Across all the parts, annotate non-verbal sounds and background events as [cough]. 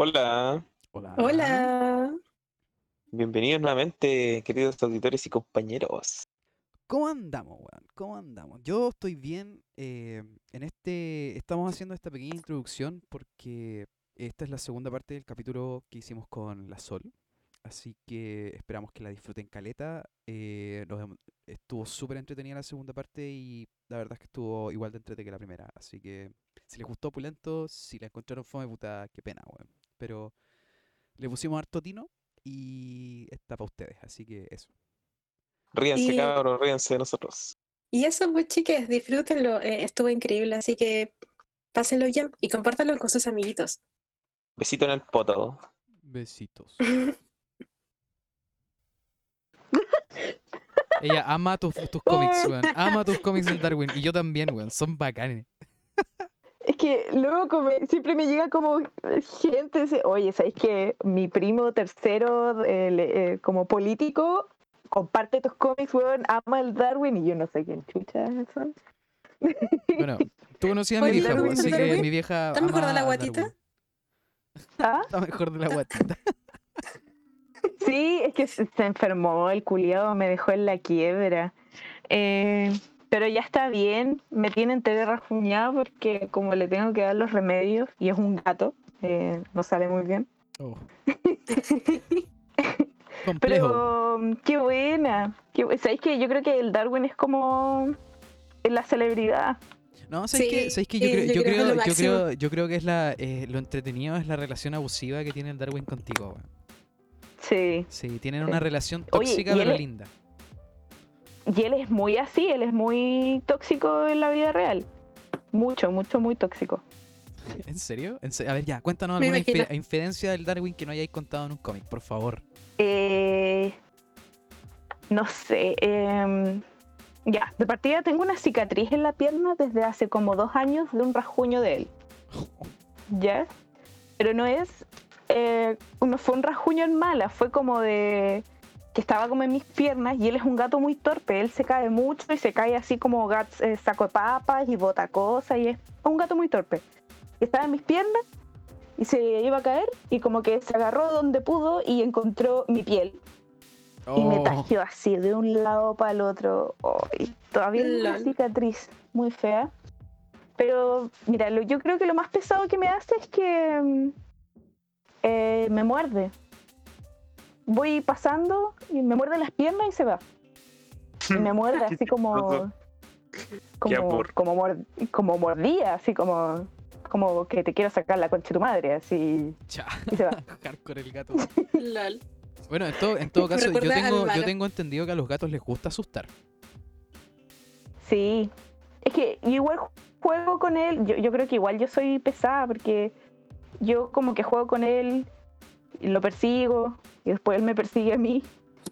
Hola, Hola. Hola. bienvenidos nuevamente, queridos auditores y compañeros. ¿Cómo andamos, weón? ¿Cómo andamos? Yo estoy bien. eh, en este. Estamos haciendo esta pequeña introducción porque esta es la segunda parte del capítulo que hicimos con la Sol. Así que esperamos que la disfruten caleta. eh, nos estuvo súper entretenida la segunda parte y la verdad es que estuvo igual de entretenida que la primera. Así que si les gustó Pulento, si la encontraron fome, puta, qué pena, weón. Pero le pusimos harto tino y está para ustedes. Así que eso. Ríanse, Y- cabros, ríanse de nosotros. Y eso, pues, chiques, disfrútenlo. eh, estuvo increíble, así que pásenlo bien y compártanlo con sus amiguitos. Besito en el poto. Besitos. [laughs] Ella ama tus, tus cómics, weón. Ama tus cómics del Darwin. Y yo también, weón. Son bacanes. [laughs] Es que luego como- siempre me llega como gente, dice, oye, ¿sabéis que mi primo tercero eh, como político comparte tus cómics, weón, ama el Darwin y yo no sé quién chucha son? Bueno, tú conocías a mi vieja, Darwin, así que Darwin, mi vieja. ¿está mejor de la guatita? ¿Ah? Está mejor de la [laughs] guatita. Sí, es que se, se enfermó el culiado, me dejó en la quiebra. Eh, pero ya está bien, me tiene entera rajuñada porque como le tengo que dar los remedios y es un gato, eh, no sale muy bien. Oh. [laughs] Complejo. Pero mm, qué buena. Qué ¿Sabéis que yo creo que el Darwin es como la celebridad? No, ¿sabes qué? Sí, ¿Sabes qué? Yo, creo, yo creo que yo, creo, yo creo que es la, eh, lo entretenido es la relación abusiva que tiene el Darwin contigo. Sí. Sí, tienen Sí. una relación tóxica pero él linda. Y él es muy así, él es muy tóxico en la vida real. Mucho, mucho, muy tóxico. ¿En serio? ¿En se- A ver, ya, cuéntanos Me alguna infi- infidencia del Darwin que no hayáis contado en un cómic, por favor. Eh, no sé. em, ya, de partida tengo una cicatriz en la pierna desde hace como dos años de un rasguño de él. [laughs] ¿Ya? Pero no es. eh, no fue un rasguño en mala, fue como de. Que estaba como en mis piernas y él es un gato muy torpe. Él se cae mucho y se cae así como gat- eh, saco de papas y bota cosas y es un gato muy torpe. Y estaba en mis piernas y se iba a caer y como que se agarró donde pudo y encontró mi piel y me Oh. tajió así de un lado para el otro. Ay, todavía es una cicatriz muy fea. Pero mira, lo- yo creo que lo más pesado que me hace es que mm, eh, me muerde. Voy pasando y me muerde las piernas y se va. Y me muerde [laughs] así como como, como, mor- como mordía, así como como que te quiero sacar la concha de tu madre, así Cha. y se va. [laughs] Hardcore el gato. [laughs] Lol. Bueno, en todo, en todo caso, yo tengo, yo tengo entendido que a los gatos les gusta asustar. Sí, es que yo igual juego con él, yo, yo creo que igual yo soy pesada porque yo como que juego con él y lo persigo y después él me persigue a mí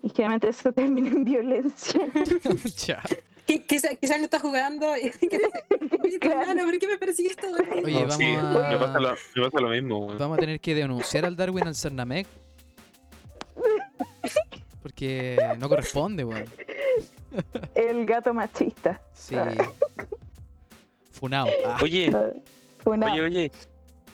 y generalmente eso termina en violencia. Cha. Qui- Quizá, quizá no está jugando. [laughs] [laughs] Claro. ¿por qué me persigues todo el tiempo? Oye, sí, vamos me pasa a, lo, me pasa lo mismo, vamos a tener que denunciar al Darwin al Cernamec. [laughs] Porque no corresponde, weón. El gato machista. Sí. Funao. Ah, Oye, Una- oye, oye.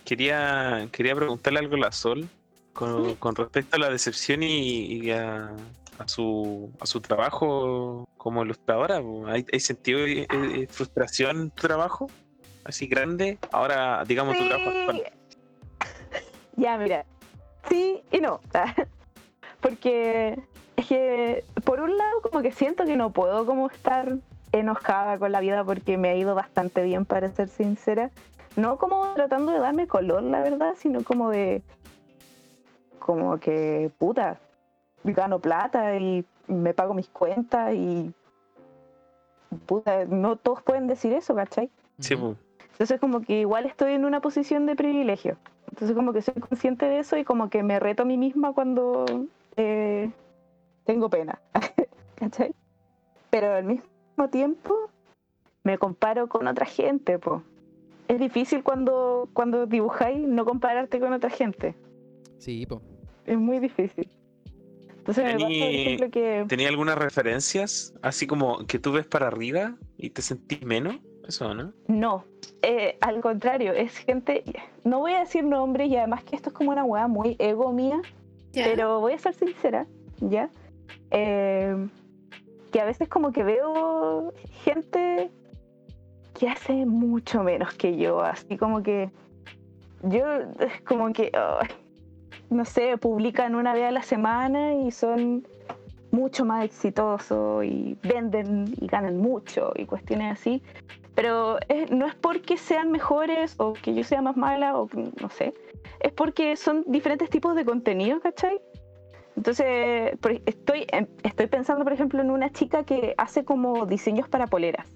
Quería, quería preguntarle algo a la Sol con, con respecto a la decepción y, y a, a su, a su trabajo como ilustradora. ¿Hay, hay sentido de, de- de frustración en tu trabajo? Así grande. Ahora, digamos, tu trabajo actual. [laughs] Ya, mira. Sí y no. [laughs] Porque es que, por un lado, como que siento que no puedo como estar enojada con la vida porque me ha ido bastante bien, para ser sincera. No como tratando de darme color, la verdad, sino como de. Como que, puta, gano plata y me pago mis cuentas y. Puta, no todos pueden decir eso, ¿cachai? Sí, po. Entonces como que igual estoy en una posición de privilegio. Entonces como que soy consciente de eso y como que me reto a mí misma cuando eh, tengo pena. [laughs] ¿Cachai? Pero al mismo tiempo me comparo con otra gente, po. Es difícil cuando, cuando dibujáis no compararte con otra gente. Sí, po. Es muy difícil. Entonces me pasa, por ejemplo, que... ¿Tenía algunas referencias? Así como que tú ves para arriba y te sentís menos. Eso, ¿no? No, eh, al contrario, es gente, no voy a decir nombres y además que esto es como una weá muy ego mía, Ya. pero voy a ser sincera, ¿ya? Eh, que a veces como que veo gente que hace mucho menos que yo, así como que yo [laughs] como que, no sé, publican una vez a la semana y son mucho más exitosos y venden y ganan mucho y cuestiones así. Pero no es porque sean mejores o que yo sea más mala o no sé. Es porque son diferentes tipos de contenido, ¿cachai? Entonces, estoy, estoy pensando, por ejemplo, en una chica que hace como diseños para poleras,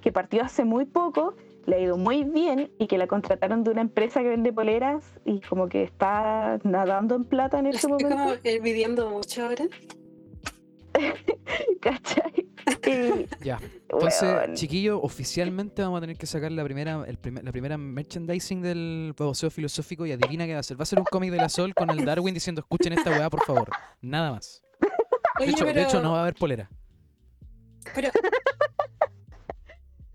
que partió hace muy poco, le ha ido muy bien y que la contrataron de una empresa que vende poleras y como que está nadando en plata en estoy momento. como envidiando mucho ahora. [laughs] ¿Cachai? Y, Ya. Entonces, weón, chiquillo, oficialmente vamos a tener que sacar la primera, el primer- la primera merchandising del baboseo filosófico y adivina qué va a ser. Va a ser un cómic de la Sol con el Darwin diciendo escuchen esta weá, por favor. Nada más. De hecho, pero, de hecho no va a haber polera. pero [laughs]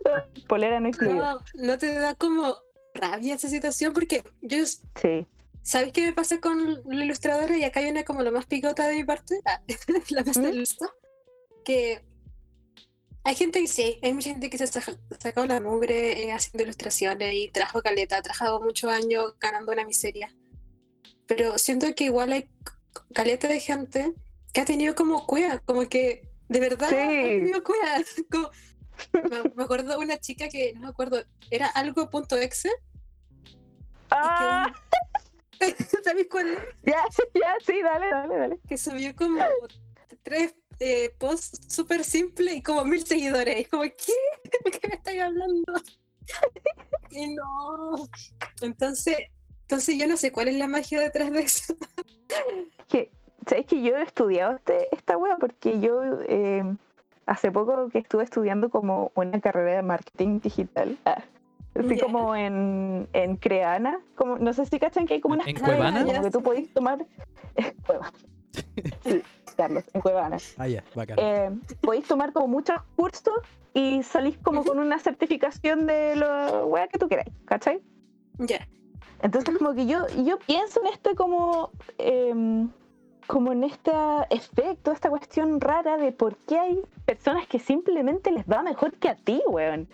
[laughs] polera no incluida. no, ¿no te da como rabia esa situación porque yo Sí. ¿Sabes qué me pasa con la ilustradora? Y acá viene como lo más picota de mi parte, [laughs] ah, la más ¿Mm? Que hay gente que sí, hay mucha gente que se ha saca- sacado la mugre eh, haciendo ilustraciones y trabajo caleta, ha trabajado muchos años ganando una miseria. Pero siento que igual hay caleta de gente que ha tenido como cueva, como que de verdad Sí. ha tenido cueva. [laughs] Como- me, me acuerdo de una chica que, no me acuerdo, era algo punto exe. ¡Ah! [laughs] ¿Sabes cuál es? [laughs] Ya, ya, sí, dale, dale, dale. que subió como tres eh, posts súper simples y como mil seguidores. Y como, ¿qué? [laughs] ¿De qué me estáis hablando? y no. Entonces, entonces yo no sé cuál es la magia detrás de eso. que, ¿sabes que yo he estudiado este, esta wea? Porque yo eh, hace poco que estuve estudiando como una carrera de marketing digital. ah, así Ya. como en, en Creana. Como, no sé si cachan que hay como unas ¿En Cuevana? como que tú sí. podés tomar. Cuevana. [laughs] Sí, Carlos, en Cuevana. Ah, ya, bacán. Eh, podéis tomar como muchos cursos y salís como con una certificación de lo wea que tú queráis, ¿cachai? Ya. Entonces como que yo, yo pienso en este como, em, como en este efecto, esta cuestión rara de por qué hay personas que simplemente les va mejor que a ti, weón.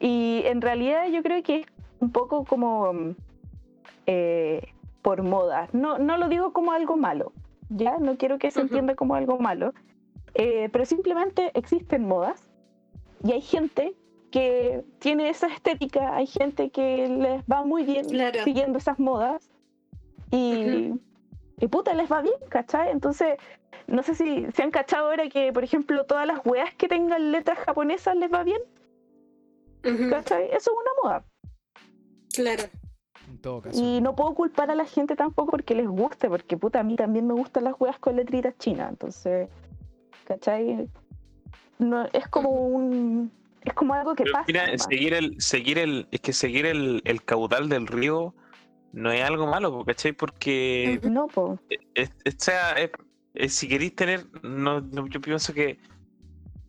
Y en realidad yo creo que es un poco como eh, por moda. No, no lo digo como algo malo, ¿ya? No quiero que se entienda como algo malo. Eh, pero simplemente existen modas y hay gente que tiene esa estética, hay gente que les va muy bien Claro. siguiendo esas modas y, y puta, les va bien, ¿cachai? Entonces, no sé si se han cachado ahora que, por ejemplo, todas las weas que tengan letras japonesas les va bien, Ujú, ¿cachai? Eso es una moda. Claro. En todo caso. Y no puedo culpar a la gente tampoco porque les guste, porque puta, a mí también me gustan las weas con letritas chinas, entonces, ¿cachai? No, es como un... Es como algo que Pero pasa. mira, seguir el, seguir el, es que seguir el, el caudal del río no es algo malo, ¿cachai? Porque. No, po. es- es- o sea, es- es- si queréis tener, no, no, yo pienso que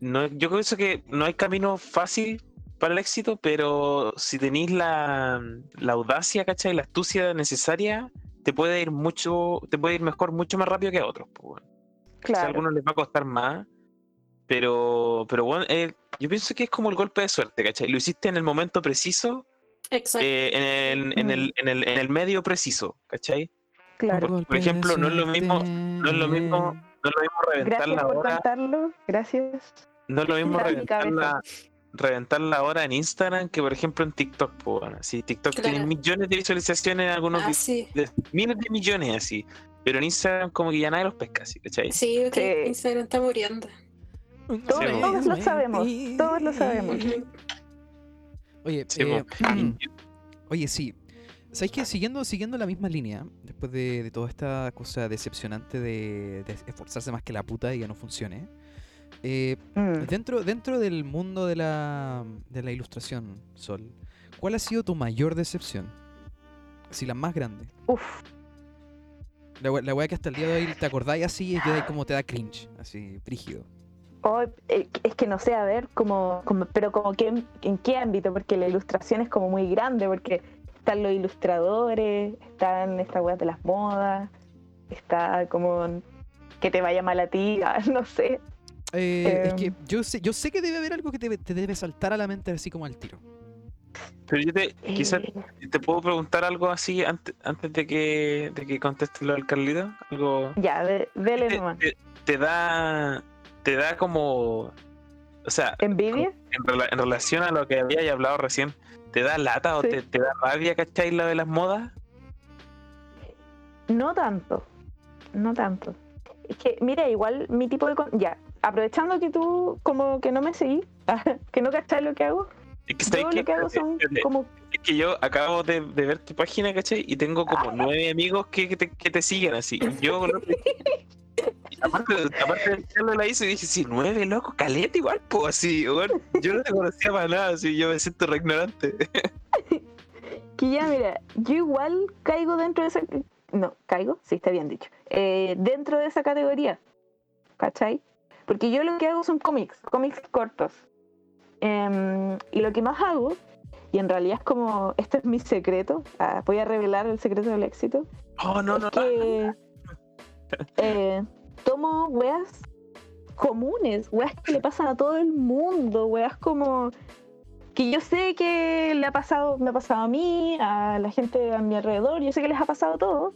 no, yo pienso que no hay camino fácil para el éxito, pero si tenéis la, la audacia, ¿cachai? La astucia necesaria, te puede ir mucho, te puede ir mejor, mucho más rápido que a otros. po, weón. Quizá a Claro. algunos les va a costar más, pero, pero bueno, eh, yo pienso que es como el golpe de suerte, ¿cachai? Lo hiciste en el momento preciso, Exacto. eh, en, el, en, el, en, el, en el medio preciso, ¿cachai? Claro. por- por ejemplo, no es lo mismo- no es lo mismo No es lo mismo reventar Gracias la por hora, contarlo. Gracias. no es lo mismo en mi reventar la, reventar la hora en Instagram que por ejemplo en TikTok, weón. Así, TikTok tiene millones de visualizaciones, algunos Ah, vi- sí. de- miles de millones así. Pero en Instagram como que ya nadie los pesca, así, ¿cachai? Sí, ok, Sí. Instagram está muriendo. Todos, Sí, todos lo sabemos. Todos lo sabemos. Oye, Sí, eh, po. [clears throat] oye, sí. ¿Sabéis que siguiendo, siguiendo la misma línea, después de, de toda esta cosa decepcionante de, de esforzarse más que la puta y que no funcione, eh, Mm. dentro, dentro del mundo de la, de la ilustración, Sol, ¿cuál ha sido tu mayor decepción? Así, la más grande. Uf, La, la weá que hasta el día de hoy te acordáis así y como te da cringe, así, frígido. Oh, es que no sé, a ver, como, como pero como que en, en qué ámbito, porque la ilustración es como muy grande, porque están los ilustradores, están estas weas de las modas, está como que te vaya mal a ti, [laughs] ah, no sé. Eh, es que Em. yo sé, yo sé que debe haber algo que te, te debe saltar a la mente así como al tiro. Pero yo te, quizás Eh, te puedo preguntar algo así antes, antes de que, de que conteste lo del Carlito. Algo. ya, de- dele Te, nomás. te- te da. Te da como. O sea, ¿Envidia? en, rela- en relación a lo que había hablado recién, ¿te da lata o te, te da rabia, cachai, lo de las modas? No tanto, no tanto. Es que, mira, igual mi tipo de... con- Ya, aprovechando que tú como que no me seguís, [laughs] que no cachás lo que hago, Es que, ¿sabes yo qué? lo que hago son espérate. como... Es que yo acabo de, de ver tu página, ¿cachai? Y tengo como nueve amigos que, que te, que te siguen así. Yo, [laughs] aparte, aparte de Carlos la hice, dije, sí, nueve, loco, caleta igual, pues así, weón. Yo no te conocía para nada, así, yo me siento re ignorante. [laughs] Que ya, mira, yo igual caigo dentro de esa... No, caigo, sí, está bien dicho. Eh, dentro de esa categoría, ¿cachai? Porque yo lo que hago son cómics, cómics cortos. Em, y lo que más hago, y en realidad es como, este es mi secreto, ah, voy a revelar el secreto del éxito, Oh, no, no, que eh, tomo weas comunes, weas que le pasan a todo el mundo, weas como que yo sé que le ha pasado, me ha pasado a mí, a la gente a mi alrededor, yo sé que les ha pasado a todos,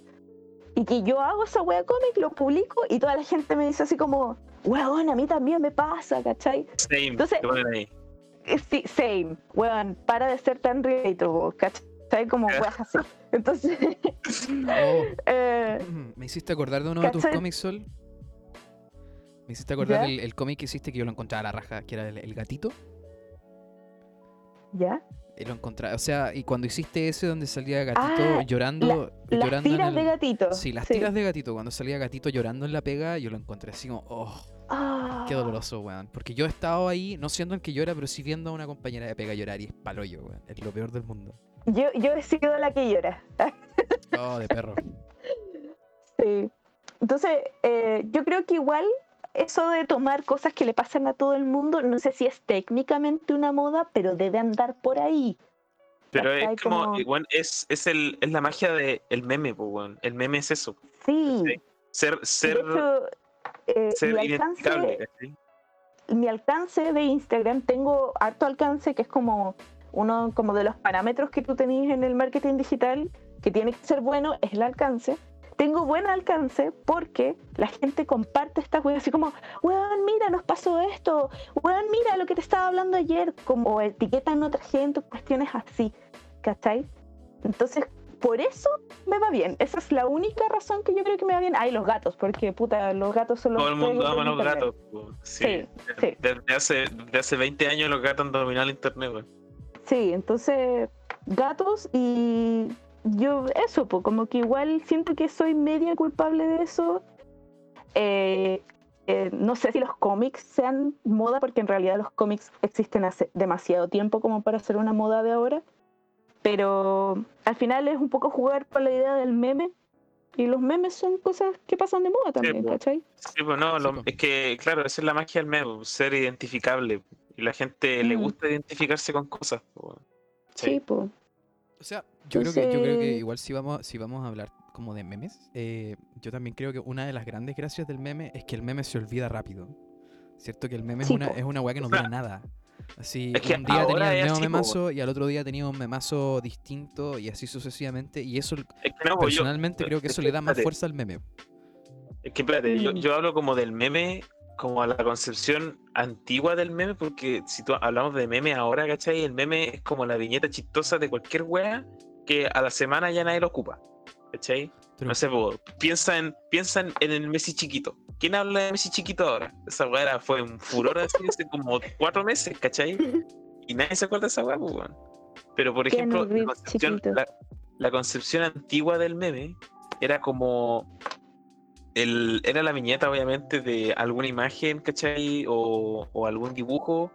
y que yo hago esa wea cómic, lo publico y toda la gente me dice así como, weón, a mí también me pasa, ¿cachai? same, Entonces- ahí. Eh, Sí, same, weón, para de ser tan relatable, ¿cachai? Como weas así. Entonces, Oh, [laughs] eh, me hiciste acordar de uno de tus cómics, Sol. Me hiciste acordar ¿Ya? el, cómic que hiciste que yo lo encontraba a la raja, que era el, el gatito. ¿ya? Y lo encontraba, o sea, y cuando hiciste ese donde salía gatito Ah, llorando, Las llorando en tiras el- de gatito. Sí, las tiras de gatito, cuando salía gatito llorando en la pega, yo lo encontré así como, oh, Ah, qué doloroso, weón. Porque yo he estado ahí, no siendo el que llora, pero sí viendo a una compañera de pega llorar y es paloyo, weón. Es lo peor del mundo. Yo, yo he sido la que llora. [laughs] Oh, de perro. Sí. Entonces, eh, yo creo que igual eso de tomar cosas que le pasan a todo el mundo, no sé si es técnicamente una moda, pero debe andar por ahí. Pero es como, Como- igual, es, es, el, es la magia del el meme, pues. El meme es eso. Sí. Sí. Ser, De ser, hecho, eh, ser mi, alcance, mi alcance de Instagram, tengo harto alcance, que es como uno como de los parámetros que tú tenés en el marketing digital, que tiene que ser bueno, es el alcance. Tengo buen alcance porque la gente comparte estas weas así como, weón, mira, nos pasó esto, weón, mira lo que te estaba hablando ayer, como etiquetan a otra gente, cuestiones así, ¿cachai? Entonces, por eso me va bien. Esa es la única razón que yo creo que me va bien. Ay, los gatos, porque puta, los gatos son los Todo el mundo ama los gatos. Sí. Sí, sí. Desde, hace, desde hace 20 años los gatos han dominado el internet. Sí, entonces gatos y yo eso, pues como que igual siento que soy media culpable de eso. Eh, eh, no sé si los cómics sean moda, porque en realidad los cómics existen hace demasiado tiempo como para ser una moda de ahora. Pero al final es un poco jugar con la idea del meme. Y los memes son cosas que pasan de moda también, po. ¿cachai? Sí, pues no, Sí, lo- es que, claro, esa es la magia del meme, ser identificable. Y la gente le Mm. gusta identificarse con cosas. po, weón. Sí, pues. O sea, yo creo que, yo creo que Entonces- igual si vamos, si vamos a hablar como de memes, eh, yo también creo que una de las grandes gracias del meme es que el meme se olvida rápido. ¿Cierto? Que el meme Sí, es, una, po. es una weá que no O sea, dura nada. Así, es que un día tenía el po, memazo y al otro día tenía un memazo distinto y así sucesivamente. Y eso, Es que no, yo- personalmente, creo que es eso que le da más espérate, fuerza al meme. Es que espérate, yo, Mm. yo hablo como del meme, como a la concepción antigua del meme, porque si tú hablamos de meme ahora, ¿cachai? El meme es como la viñeta chistosa de cualquier wea que a la semana ya nadie lo ocupa, ¿cachai? Pero- No sé, piensa, en, piensa en, en el Messi chiquito. ¿Quién habla de Messi chiquito ahora? Esa wea era- fue un furor así hace como cuatro meses, ¿cachai? Y nadie se acuerda de esa wea, pues, weón. Pero por ejemplo, la concepción, la, la concepción antigua del meme era como el, era la viñeta, obviamente, de alguna imagen, ¿cachai? O, o algún dibujo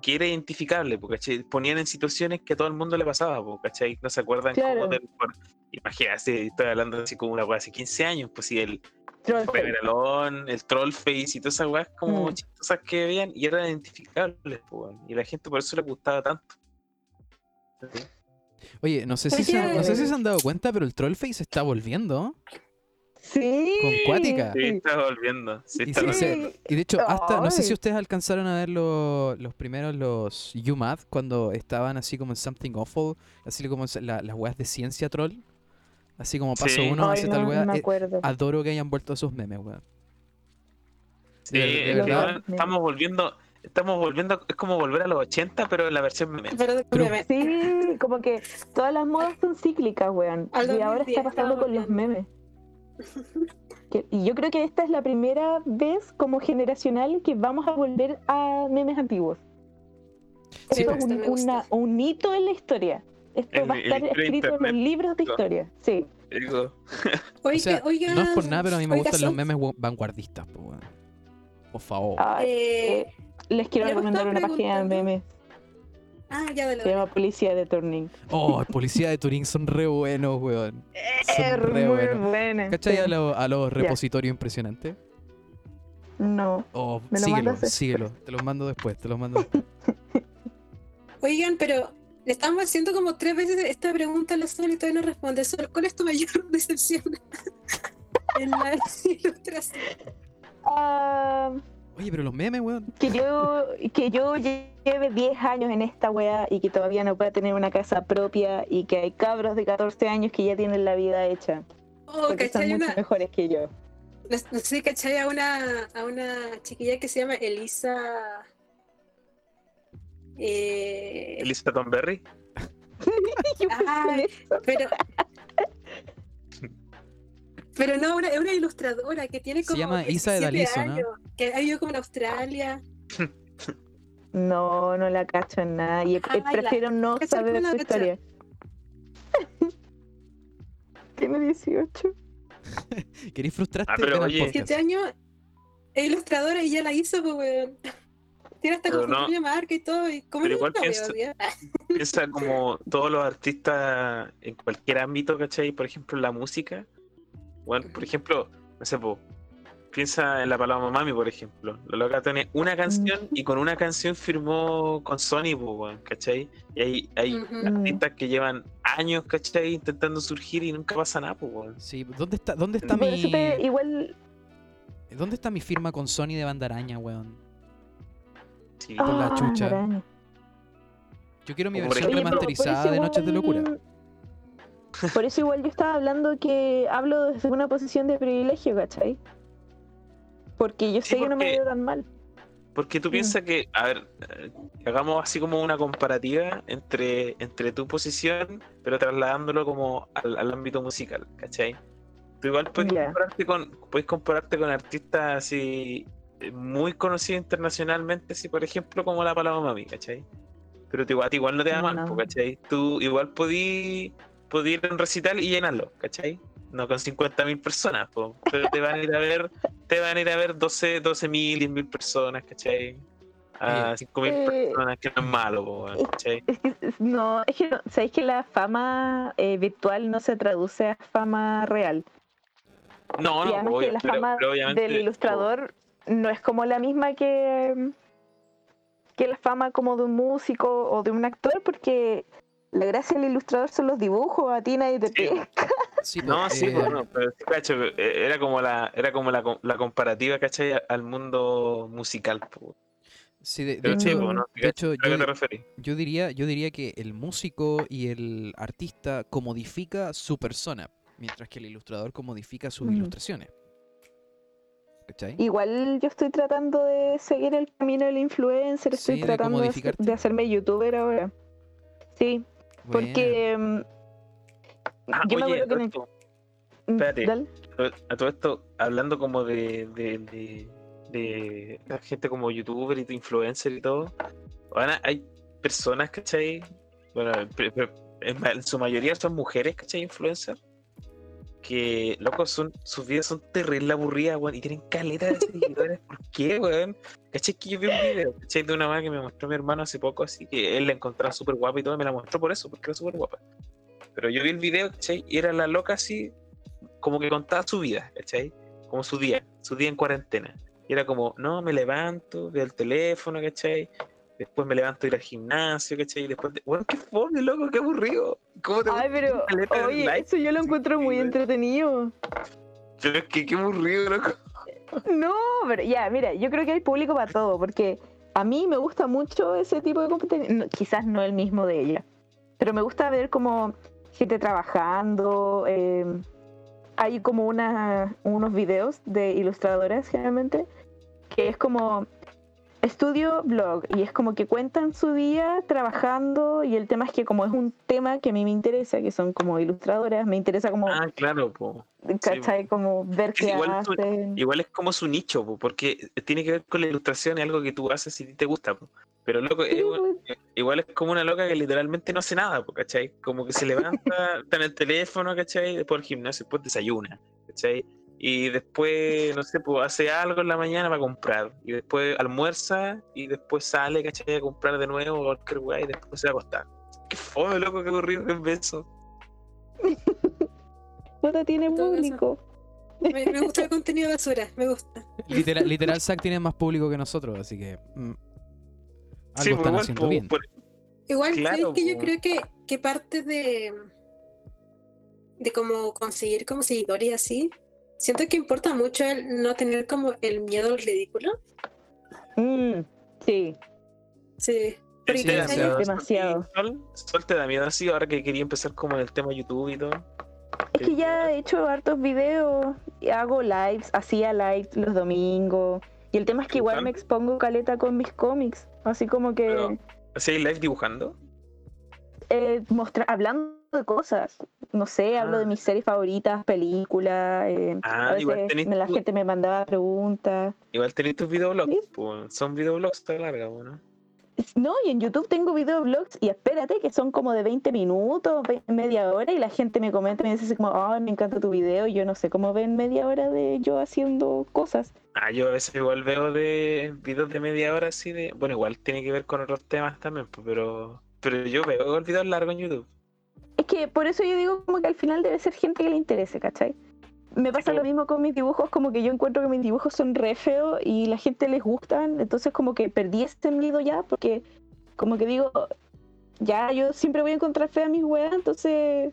que era identificable, po, ¿cachai? Ponían en situaciones que a todo el mundo le pasaba, ¿cachai? No se acuerdan Claro. cómo del- por- Imagínate, estoy hablando así como una cosa hace 15 años, pues si el, Troll el face. reveralón, el troll face y todas esas weas como Mm. chistosas que veían y eran identificables, y la gente por eso le gustaba tanto. ¿Sí? Oye, no sé, si se, han- no sé si se han dado cuenta, pero el Trollface está volviendo. Sí. Con Cuática. Sí, está volviendo. Sí, Y está sí, volviendo. se- y de hecho, hasta, no sé si ustedes alcanzaron a ver lo- los primeros, los UMAD, cuando estaban así como en Something Awful, así como la- las weas de ciencia troll. Así como paso Sí. uno, Ay, hace no, tal wea. no me Eh, acuerdo. adoro que hayan vuelto esos memes, weón. Sí, de- de verdad. estamos volviendo, estamos volviendo, es como volver a los 80, pero en la versión meme. Pero. Sí, como que todas las modas son cíclicas, weón. Y ahora 2010 está pasando con los memes. Que- y yo creo que esta es la primera vez como generacional que vamos a volver a memes antiguos. Sí, Esto es un, una- hito en la historia. Esto En va a estar escrito en los libros de historia. Sí. Digo, Oiga, O sea, oiga, no es por nada, pero a mí me oiga, gustan los memes we- vanguardistas. Por favor. Ay, eh, les quiero me recomendar una página de memes. Ah, ya de Se llama Policía de Turning. Oh, policía de Turín son re buenos, weón. Son Es re muy buenos. buena. ¿Cachai sí. a, lo- a los repositorios impresionantes? No. Oh, Me lo síguelo, síguelo. Te los mando después, te los mando después. [laughs] Oigan, pero le estamos haciendo como tres veces esta pregunta a la Sol y todavía no responde. Sol, ¿cuál es tu mayor [laughs] decepción [laughs] en la ilustración? Ah, Oye, pero los memes, weón. que yo que yo lleve 10 años en esta wea y que todavía no pueda tener una casa propia y que hay cabros de 14 años que ya tienen la vida hecha. Oh, Porque mucho Una, mejores que yo. no, no sé, ¿cachai? A una, a una chiquilla que se llama Elisa. Eh, Elisa [laughs] en Ay, eso. pero. Pero no, una, es una ilustradora que tiene Se como. llama Isa de 17 Daliso, ¿no? años, Que ha vivido como en Australia. No, no la cacho en nada. Y eh, Ay, la- prefiero no saber ¿Cómo su historia. [laughs] Tiene 18. ¿Querés frustrarte? Ah, pero oye. podcast. 17 años, es ilustradora y ya la hizo, pues, weón. [laughs] Tiene hasta como su no. propia marca y todo. Y como Pero igual piensa-. Piensa como todos los artistas en cualquier ámbito, ¿cachai? Por ejemplo, la música. Bueno, por ejemplo, no sé, po, piensa en la Paloma Mami, por ejemplo. La loca tiene una canción y con una canción firmó con Sony, po, weón, ¿cachai? Y hay, hay artistas que llevan años, ¿cachai? Intentando surgir y nunca pasa nada, po, weón. Sí, ¿dónde está, dónde está Por mi. te- igual. ¿Dónde está mi firma con Sony de bandaraña, weón? Sí. Con la Ah, chucha. Yo quiero mi versión remasterizada de Noches de Locura. Por eso igual yo estaba hablando que hablo desde una posición de privilegio, ¿cachai? Porque yo Sí, sé que no me veo tan mal. Porque tú Mm. piensas que, a ver, eh, hagamos así como una comparativa entre, entre tu posición, pero trasladándolo como al, al ámbito musical, ¿cachai? Tú igual puedes compararte con, puedes compararte con artistas así eh, muy conocidos internacionalmente, así por ejemplo como la Paloma Mami, ¿cachai? Pero tú igual, no te da mal, No. ¿cachai? Tú igual podí, un recital y llenarlo, ¿cachai? No con 50.000 personas, po, pero te van a ir a ver, te van a ir a ver 12 12.000, 10.000 personas, ¿cachai? A 5.000 Eh, personas, que no es malo, po, ¿cachai? Es que, es- no, es que no- sabéis que la fama eh, virtual no se traduce a fama real. No, no, además obvio, que la pero- fama pero obviamente- del ilustrador no es como la misma que, que la fama como de un músico o de un actor, porque la gracia del ilustrador son los dibujos, a ti nadie te Sí, pesca. Sí, No, pues, sí, eh, no, pero cacho, eh, era como la, era como la, la comparativa, ¿cachai? Al mundo musical, po. sí, de, de Pero sí, hecho, ¿no? de hecho, ¿A qué yo, te yo diría, yo diría que el músico y el artista comodifica su persona, mientras que el ilustrador comodifica sus Mm. ilustraciones. ¿Cachai? Igual yo estoy tratando de seguir el camino del influencer, estoy Sí, tratando de, de hacerme youtuber ahora. Sí, Porque mm, Ah, yo me oye, acuerdo que Roberto, mm, espérate. dale. a todo esto, hablando como de, de, de, de la gente como youtuber y de influencer y todo, ahora hay personas, ¿cachai? Bueno, en, su mayoría son mujeres, ¿cachai? Influencers. Que, locos, son, sus vidas son terrible aburridas, weón, y tienen caleta de seguidores. ¿Por qué, weón? ¿Cachai? Que yo vi un video, ¿cachai? De una mamá que me mostró mi hermano hace poco, así que él la encontraba súper guapa y todo, me la mostró por eso, porque era súper guapa. Pero yo vi el video, ¿cachai? Y era la loca así, como que contaba su vida, ¿cachai? como su día, su día en cuarentena. Y era como, no, me levanto, veo el teléfono, ¿cachai? Después me levanto a ir al gimnasio, ¿cachai? Y después, de... bueno, qué fome, loco, qué aburrido. ¿Cómo te Ay, pero, oye, eso yo lo encuentro muy entretenido. Pero es que qué aburrido, loco. No, pero ya, mira, yo creo que hay público para todo, porque a mí me gusta mucho ese tipo de no, quizás no el mismo de ella, pero me gusta ver como gente trabajando, eh, hay como una, unos videos de ilustradoras generalmente, que es como estudio blog, y es como que cuentan su día trabajando, y el tema es que como es un tema que a mí me interesa, que son como ilustradoras, me interesa como, Ah, claro, po. ¿cachai? Como ver qué igual hacen. Igual es como su nicho, po, porque tiene que ver con la ilustración, es algo que tú haces y te gusta, po. Pero loco, Sí, es- pues, igual es como una loca que literalmente no hace nada, po, ¿cachai? Como que se levanta, [laughs] está en el teléfono, ¿cachai? Después al gimnasio, después desayuna, ¿cachai? Y después, no sé, pues hace algo en la mañana para comprar. Y después almuerza y después sale, ¿cachai? A comprar de nuevo cualquier weá y después se va a acostar. Qué fome, loco, qué aburrido que es eso. [laughs] Puta, tiene En todo caso. público. Me, me gusta el contenido basura, me gusta. Literal, literal Zack tiene más público que nosotros, así que. mm, algo Sí, pues están igual, haciendo po, bien. por- Igual, Claro, ¿sabes que yo po. creo que, que parte de, de como conseguir como seguidores y así, siento que importa mucho el no tener como el miedo al ridículo. Mm, sí, Sí. Demasiado. demasiado. Sol, Sol te da miedo así ahora que quería empezar como en el tema YouTube y todo. Es que ya he hecho hartos videos, hago lives, hacía lives los domingos. Y el tema es que igual me expongo caleta con mis cómics. Así como que ¿Hacías live dibujando? eh, mostra- hablando de cosas. No sé, hablo de Ah. mis series favoritas, películas. eh, Ah, a igual veces tenés la tu- gente me mandaba preguntas. Igual tenés tus videoblogs, Sí. pues, son videoblogs tan larga, ¿no? No, y en YouTube tengo videoblogs y espérate que son como de 20 minutos, media hora y la gente me comenta y me dice así como, oh, me encanta tu video y yo no sé cómo ven media hora de yo haciendo cosas. Ah, yo a veces igual veo de videos de media hora así de. Bueno, igual tiene que ver con otros temas también, pero. Pero yo veo videos largos en YouTube. Es que por eso yo digo como que al final debe ser gente que le interese, ¿cachai? Me pasa lo mismo con mis dibujos, como que yo encuentro que mis dibujos son re feos y la gente les gustan, entonces como que perdí ese miedo ya, porque como que digo, ya yo siempre voy a encontrar fea mis weas, entonces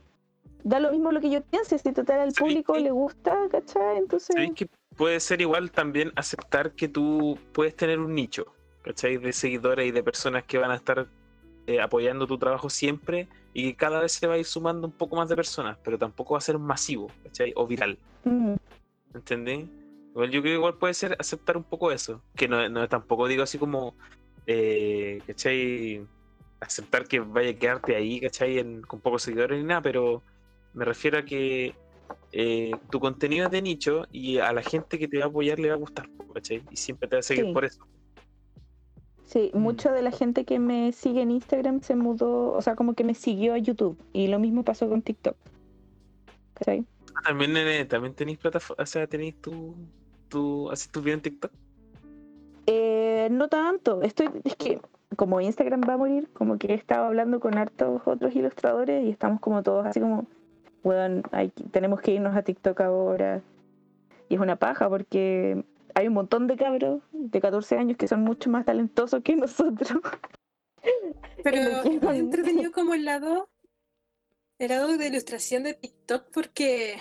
da lo mismo lo que yo piense, si total al ¿Sabes público le gusta, ¿cachai? Entonces... ¿Sabes que puede ser igual también aceptar que tú puedes tener un nicho, ¿cachai? De seguidores y de personas que van a estar eh, apoyando tu trabajo siempre y que cada vez se va a ir sumando un poco más de personas, pero tampoco va a ser masivo, ¿cachai? O viral. mm, ¿Entendí? Igual yo creo que igual puede ser aceptar un poco eso. Que no, no tampoco digo así como, eh, ¿cachai? Aceptar que vaya a quedarte ahí, ¿cachai? En- con pocos seguidores ni nada, pero me refiero a que eh, tu contenido es de nicho y a la gente que te va a apoyar le va a gustar, ¿cachai? Y siempre te va a seguir Sí. por eso. Sí, Mm. mucha de la gente que me sigue en Instagram se mudó, o sea, como que me siguió a YouTube. Y lo mismo pasó con TikTok. ¿Cachai? Ah, También, eh, también tenéis plataforma, o sea, tenéis tu, tu, así tu video en TikTok. Eh, no tanto. Estoy, es que como Instagram va a morir, como que he estado hablando con hartos otros ilustradores y estamos como todos así como, bueno, hay, tenemos que irnos a TikTok ahora. Y es una paja porque hay un montón de cabros de 14 años que son mucho más talentosos que nosotros. [laughs] Pero he entretenido como el lado, el lado de ilustración de TikTok porque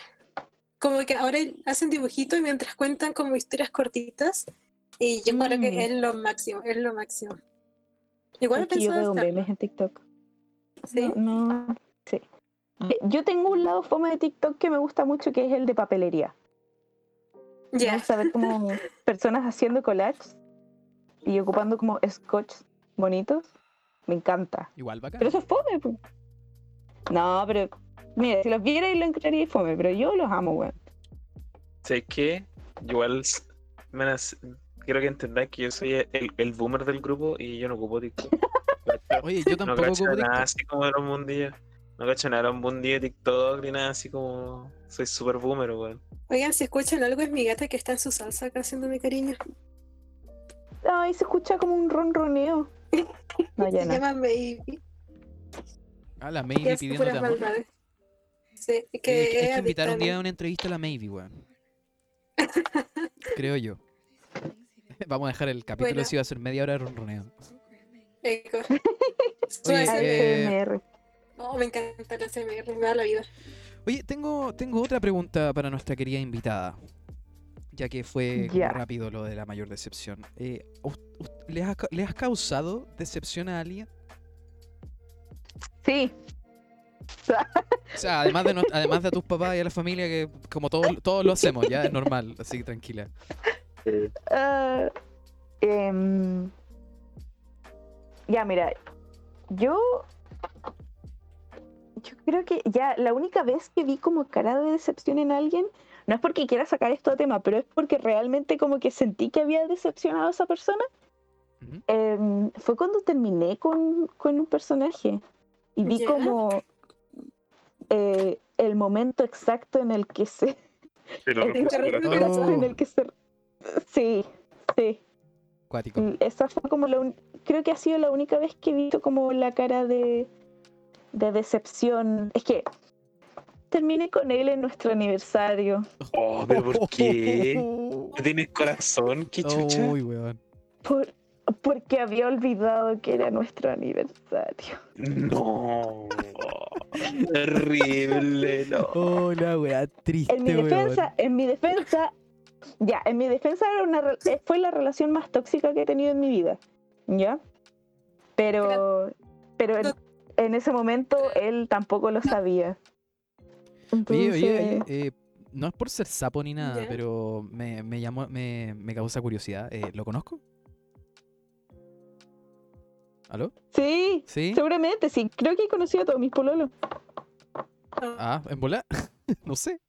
como que ahora hacen dibujitos mientras cuentan como historias cortitas y yo creo Mm. que es lo máximo, es lo máximo. Igual Es que yo veo memes en TikTok. ¿sí? No, no, sí. Eh, Yo tengo un lado fome de TikTok que me gusta mucho, que es el de papelería. Me Ya. gusta ver como [laughs] personas haciendo collages y ocupando como scotch bonitos. Me encanta. Igual bacán. Pero eso es fome, pues. No, pero mira, si los viera y lo encontraría fome, pero yo los amo, weón. ¿Sabes qué? Yo Igual, s- menas- quiero que entendáis que yo soy el, el boomer del grupo y yo no ocupo TikTok. [laughs] Oye, yo No tampoco cacho ocupo nada TikTok. así como de los mundillos. No cacho nada de los mundillos de TikTok ni nada así como. Soy super boomer, weón. Oigan, si escuchan algo es mi gata que está en su salsa acá haciéndome cariño. Ay, se escucha como un ronroneo. [laughs] No, ya Se no. llama Baby. Ah, la Que Maybe pidiéndote amor. maldades. Sí, que hay es que invitar un día a una entrevista a la Maybe, weón. [laughs] Creo yo. Vamos a dejar el capítulo Bueno. si va a ser media hora de ronroneo. Eco. [laughs] Oye, eh. Oh, me encanta el ASMR, me da la vida. Oye, tengo, tengo otra pregunta para nuestra querida invitada. Ya que fue rápido lo de la mayor decepción. Eh, ¿us- us- ¿le, has, le has causado decepción a alguien? Sí, O sea, además de, no- además de a tus papás y a la familia, que como todos, todos lo hacemos, ya es normal, así que tranquila. Ah, em, ya, mira, yo. Yo creo que ya la única vez que vi como cara de decepción en alguien, no es porque quiera sacar esto a tema, pero es porque realmente como que sentí que había decepcionado a esa persona. Ujú. em, fue cuando terminé con, con un personaje y vi Ya. como eh, el momento exacto en el que se chocolate. corazón. Oh. en el que se sí sí Cuático. Mm, Esa fue como la un- creo que ha sido la única vez que he visto como la cara de, de decepción. Es que terminé con él en nuestro aniversario. Oh, pero ¿por qué? [laughs] ¿No tienes corazón? ¿Qué chucha? Uy, weón. Por, porque había olvidado que era nuestro aniversario. No. [laughs] Terrible, no. Oh, la weá triste, En mi weón. defensa, en mi defensa, ya, en mi defensa era una, re- eh, fue la relación más tóxica que he tenido en mi vida. ¿Ya? Pero, pero en ese momento él tampoco lo sabía. Oye, oye, oye, Entonces- eh, no es por ser sapo ni nada, Ya. pero me, me llamó, me, me causa curiosidad. Eh, ¿Lo conozco? ¿Aló? Sí, ¿Sí? seguramente, sí. Creo que he conocido a todos mis pololos. Ah, ¿en bola? [laughs] no sé.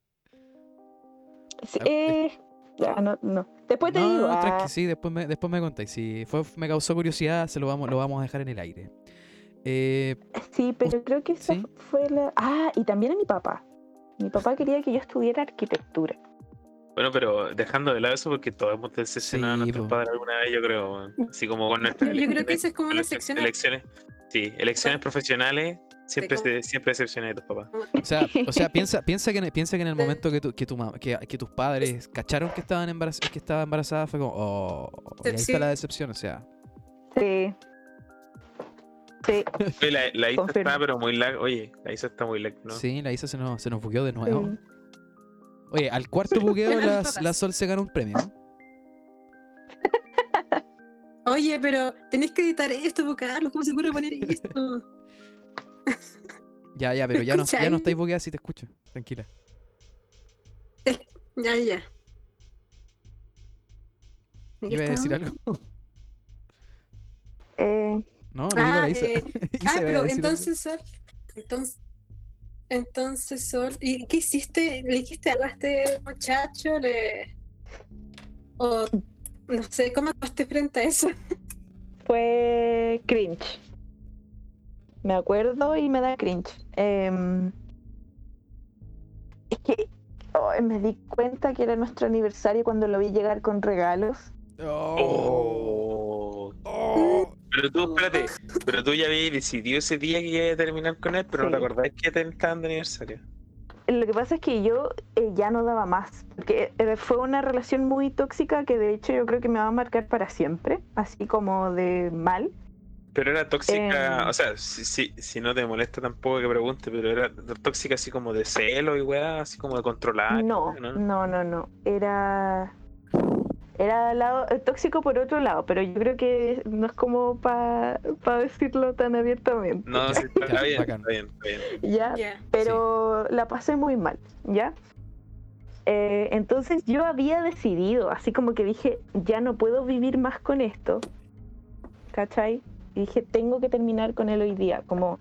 Sí, Ah, eh, ya, no, no. Después te no, digo. no, ah, sí, después me, después me contáis. Si fue, me causó curiosidad, se lo vamos, lo vamos a dejar en el aire. Eh, sí, pero creo que esa sí. fue la. Ah, y también a mi papá. Mi papá quería que yo estudiara arquitectura. Bueno, pero dejando de lado eso, porque todos hemos decepcionado Sí, a nuestros padres alguna vez, yo creo. weón. Así como con nuestras Yo creo que esa es como una elecciones- sección. Elecciones, sí, elecciones profesionales, siempre, se- siempre decepcioné de tus papás. [laughs] o sea, o sea piensa, piensa, que, en, piensa que en el momento que, tu, que, tu ma- que, que tus padres cacharon que estaban embarazadas, que estaba embarazada, fue como, oh, y ahí está la decepción, o sea. Sí. Sí. Oye, la, la Isa Confirmo. está, pero muy lag. Oye, la Isa está muy lag, ¿no? Sí, la Isa se nos, se nos bugueó de nuevo. sí. Oye, al cuarto bugueo la, la Sol se gana un premio. Oye, pero tenés que editar esto, Carlos. ¿Cómo se puede poner esto? [laughs] Ya, ya, pero ya no, ya no estáis bugueadas si te escucho. Tranquila. ya, ya. ¿Iba a decir algo? Eh, No, lo digo Ah, la Isa. eh, [laughs] Isa ah, pero entonces, Sol. Entonces, entonces, Sol. ¿Y qué hiciste? ¿Le dijiste algo a este muchacho? ¿Le... O no sé, ¿cómo actuaste frente a eso? [laughs] fue cringe. Me acuerdo y me da cringe. Em, es que me di cuenta que era nuestro aniversario cuando lo vi llegar con regalos. Oh. Oh. Pero tú, espérate, pero tú ya habías decidido ese día que ibas a terminar con él, pero no te Sí. acordás que te estaban de aniversario. Lo que pasa es que yo eh, ya no daba más, porque eh, fue una relación muy tóxica que de hecho yo creo que me va a marcar para siempre, así como de mal. Pero era tóxica, Em. o sea, si, si, si no te molesta tampoco que pregunte, pero era tóxica así como de celo y weá, así como de controlar. No, no, no, no. Era. Era lado, eh, tóxico por otro lado, pero yo creo que no es como para decirlo tan abiertamente. No, sí, está [laughs] bien, está bien, está bien. ¿Ya? Ya. Pero la pasé muy mal, ¿ya? Eh, entonces yo había decidido, así como que dije, ya no puedo vivir más con esto, ¿cachai? Y dije, tengo que terminar con él hoy día, como,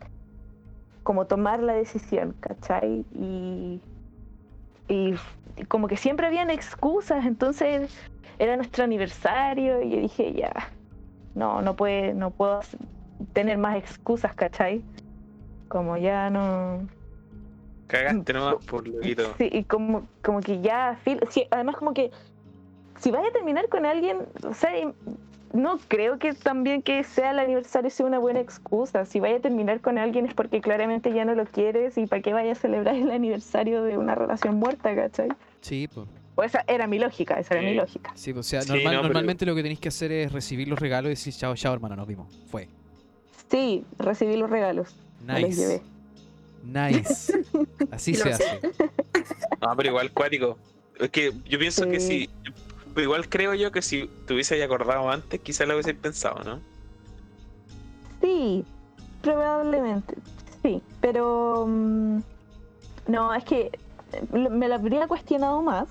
como tomar la decisión, ¿cachai? Y, y f- como que siempre habían excusas, entonces era nuestro aniversario y yo dije, ya, no, no, puede, no puedo tener más excusas, ¿cachai? Como ya no... Cagaste nomás por loquito. Sí, y como, como que ya, fil- sí, además como que si vaya a terminar con alguien, o sea, no creo que también que sea el aniversario sea una buena excusa. Si vaya a terminar con alguien es porque claramente ya no lo quieres y para qué vaya a celebrar el aniversario de una relación muerta, ¿cachai? Sí, pues. O esa era mi lógica, esa era Sí. mi lógica. Sí, pues, o sea, Sí, pero- normalmente lo que tenéis que hacer es recibir los regalos y decir, chao, chao, hermano, nos vimos. Fue. Sí, recibí los regalos. me los llevé. Nice. Nice. [laughs] Así se hace. No, pero igual cuático. Es que yo pienso que Sí. si. pero igual creo yo que si te hubiese acordado antes, quizás lo hubiese pensado, ¿no? Sí, probablemente. Sí, pero. mm, no, es que eh, me lo habría cuestionado más.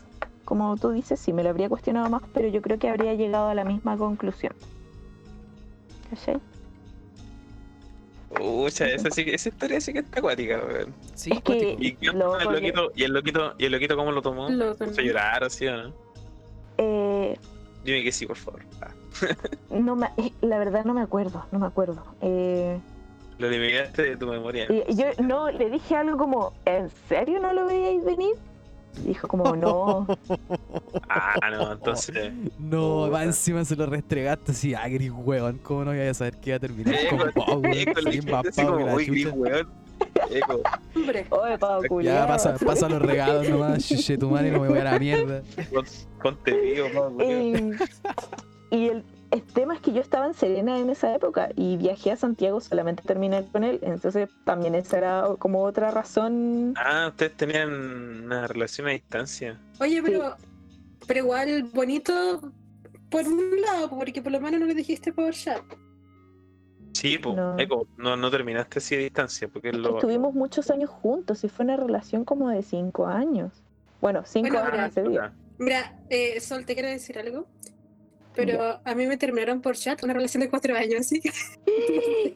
Como tú dices, sí, me lo habría cuestionado más, pero yo creo que habría llegado a la misma conclusión. ¿Cachai? Ucha, esa, sí, esa historia sí que está acuática, weón. Sí, Es que-. ¿Y qué Lo- onda el loquito? ¿Y el loquito, y el loquito cómo lo tomó? Lo ¿Se llorar así o no? Eh, Dime que sí, por favor. Ah, [laughs] no me, eh, la verdad no me acuerdo, no me acuerdo. Eh, lo eliminaste de tu memoria. y yo no le dije algo como, ¿en serio no lo veíais venir? Dijo como, no. [laughs] Ah, no, entonces. No, va encima se lo restregaste así, ah, gris hueón, ¿cómo no voy a saber que iba a terminar Eco, con Pau, weón? Eco, weón. Hombre, [laughs] Oye, Pau, Ya, pasa, pasa los regalos nomás, chuche tu madre, no me voy a la mierda. [laughs] pon- ponte vivo, Pau, weón. Y, y el, el tema es que yo estaba en Serena en esa época y viajé a Santiago solamente terminé con él. Entonces también esa era como otra razón. Ah, ustedes tenían una relación a distancia. oye, pero, pero igual bonito por un lado, porque por lo menos no le dijiste por chat. Sí, pues, No. Eco, no, no terminaste así a distancia, porque es lo. Estuvimos muchos años juntos y fue una relación como de cinco años. Bueno, cinco Bueno, años ese día. Mira, eh, Sol, te quiero decir algo. Pero a mí me terminaron por chat una relación de cuatro años, así que [laughs]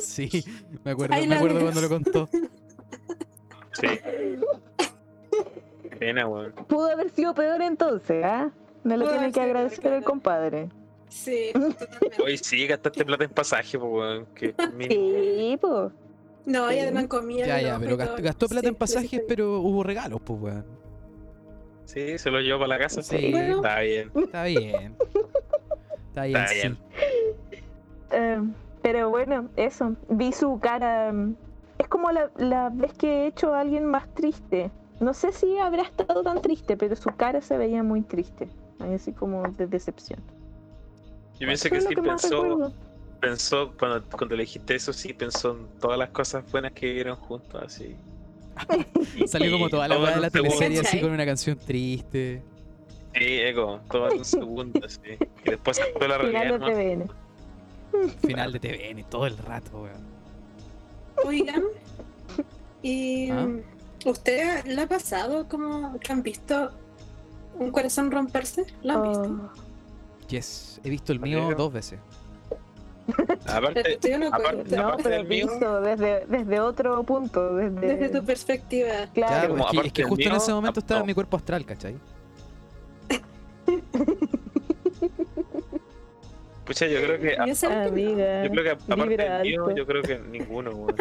Sí, me acuerdo, Ay, me acuerdo cuando lo contó. Sí. Qué Pena, weón. Pudo haber sido peor entonces, ¿ah? No lo Pudo tiene que agradecer el compadre. sí, [laughs] totalmente. Hoy sí, gastaste plata en pasaje, pues, weón. Que. Sí, pues. No, y además comía. Ya, ya, pero gastó, gastó plata Sí, en pasajes, sí, sí. pero hubo regalos, pues, weón. Sí, se lo llevó para la casa. Sí. Bueno. Está bien. Está bien. Está bien, Está sí. bien. Eh, pero bueno, eso. Vi su cara. Es como la, la vez que he hecho a alguien más triste. No sé si habrá estado tan triste, pero su cara se veía muy triste. Así como de decepción. Yo pienso que sí que pensó, pensó cuando, cuando le dijiste eso, sí pensó en todas las cosas buenas que vieron juntos, así. [laughs] Salió como toda la weá de la teleserie así con una canción triste. Sí, Eco, todo en un segundo, así. Y después toda la realidad, Final de. TVN. Final de TVN, todo el rato, weón. Oigan, ¿y ¿Ah? mm, usted le ha pasado como que han visto un corazón romperse? ¿Lo han visto? Oh, Yes, he visto el mío dos veces. Aparte, no, pero del mío, visto desde, desde otro punto. Desde, Desde tu perspectiva. Claro. como es que, es justo en ese momento estaba no. en mi cuerpo astral, ¿cachai? [laughs] pucha, yo creo que, Yo. Amiga. yo creo que aparte del mío, alto. yo creo que ninguno, weón.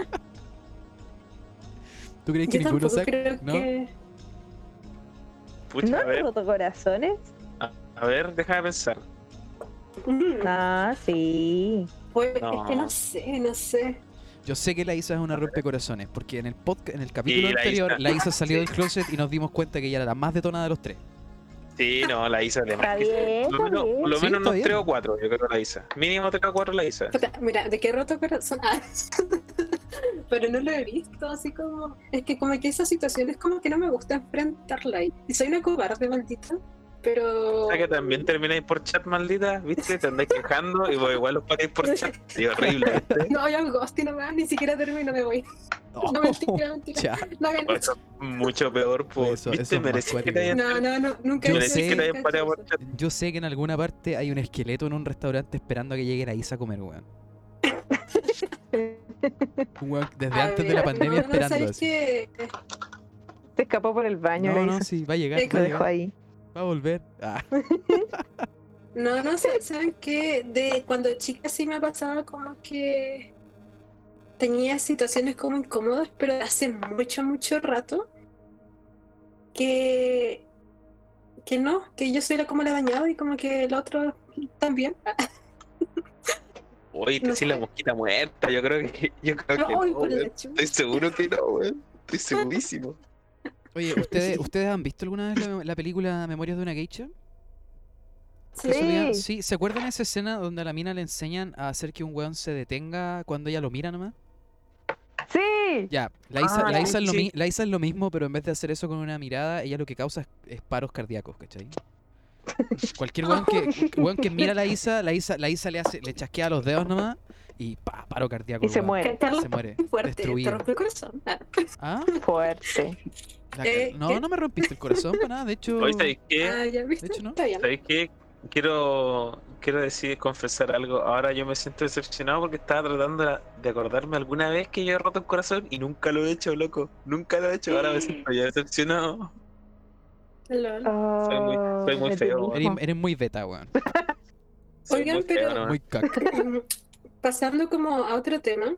¿Tú crees que Yo ninguno saca? ¿No? que. Pucha, ¿No a has ver, roto corazones? a ver, déjame pensar. Mm, Ah, sí. pues, Es que no sé, no sé. Yo sé que la Isa es una rompecorazones, porque en el podcast, en el capítulo la anterior, Isa. la Isa salió del closet y nos dimos cuenta que ella era la más detonada de los tres. Sí, no, la Isa de Está más. bien, Por lo menos, bien. por lo Sí, menos está unos bien. 3 o 4, yo creo la Isa. Mínimo 3 o 4 la Isa. Mira, de qué roto corazón. [laughs] Ah, pero no lo he visto, así como. Es que, como que esas situaciones, como que no me gusta enfrentarla. Y soy una cobarde, maldita. Pero. O sea que también termináis por chat, maldita, ¿viste? Te andáis quejando y vos igual los pagáis por chat. [laughs] Sí, horrible, ¿viste? No, yo hago ghosting nomás, ni siquiera termino, me voy. No, mentira, mentira. No hagan Por eso es mucho peor, pues. Eso- eso ¿Viste? es más Mereces que te hayan, No, no, no, nunca Yo sé- que te hayan hecho pateado por eso. chat. Yo sé que en alguna parte hay un esqueleto en un restaurante esperando a que llegue la Isa a comer, weón. Desde A antes de la pandemia no, no, esperando ¿sabes así. qué? Se escapó por el baño. No, la no, sí, va a llegar. Lo dejó ahí. Va a volver. Ah, [laughs] No, no sé, ¿saben qué? De cuando chica sí me ha pasado como que tenía situaciones como incómodas, pero hace mucho, mucho rato que que no, que yo soy la como la dañada y como que el otro también. Oye, te No la mosquita muerta. Yo creo que. Yo creo que Ay, no. Estoy seguro que no, weón. Estoy [laughs] segurísimo. Oye, [laughs] ¿ustedes, ¿ustedes han visto alguna vez la, la película Memorias de una Geisha? Sí. Sí. ¿se acuerdan de esa escena donde a la mina le enseñan a hacer que un weón se detenga cuando ella lo mira nomás? Sí. Ya, la Isa, Ah, la, Isa es lo sí. mi- la Isa es lo mismo, pero en vez de hacer eso con una mirada, ella lo que causa es, es paros cardíacos, ¿cachai? [laughs] Cualquier weón que, weón que mira a la Isa, la Isa, la Isa le hace, le chasquea los dedos nomás y pa, paro cardíaco. Y se muere. Carlos, Se muere. muy fuerte, te Destruido. rompió el corazón. Ah. ¿Ah? Fuerte. La Eh, no, ¿qué? no me rompiste el corazón para nada, de hecho. Hoy, ¿sabéis qué? Ah, ya viste. hecho, ¿no? Está bien. ¿Sabéis qué? Quiero, quiero decir, confesar algo. Ahora yo me siento decepcionado porque estaba tratando de- acordarme alguna vez que yo he roto un corazón y nunca lo he hecho, loco. Nunca lo he hecho. Ahora me siento ya decepcionado. Lol. Soy muy- soy feo. Eres, eres muy beta, weón. Oigan, muy feo, pero- ¿no? Muy caca. [laughs] Pasando como a otro tema,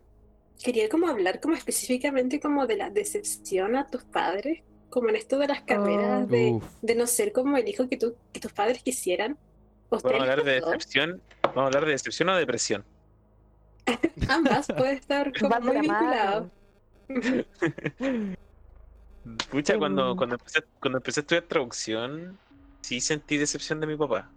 quería como hablar como específicamente como de la decepción a tus padres, como en esto de las carreras, Oh. de, no ser como el hijo que, tú, que tus padres quisieran. ¿A ustedes Vamos a hablar de decepción. Vamos a hablar de decepción o depresión. [laughs] Ambas puede estar [laughs] como muy la vinculado. [laughs] Pucha, cuando, Em. cuando, empecé, cuando empecé a estudiar traducción, sí sentí decepción de mi papá.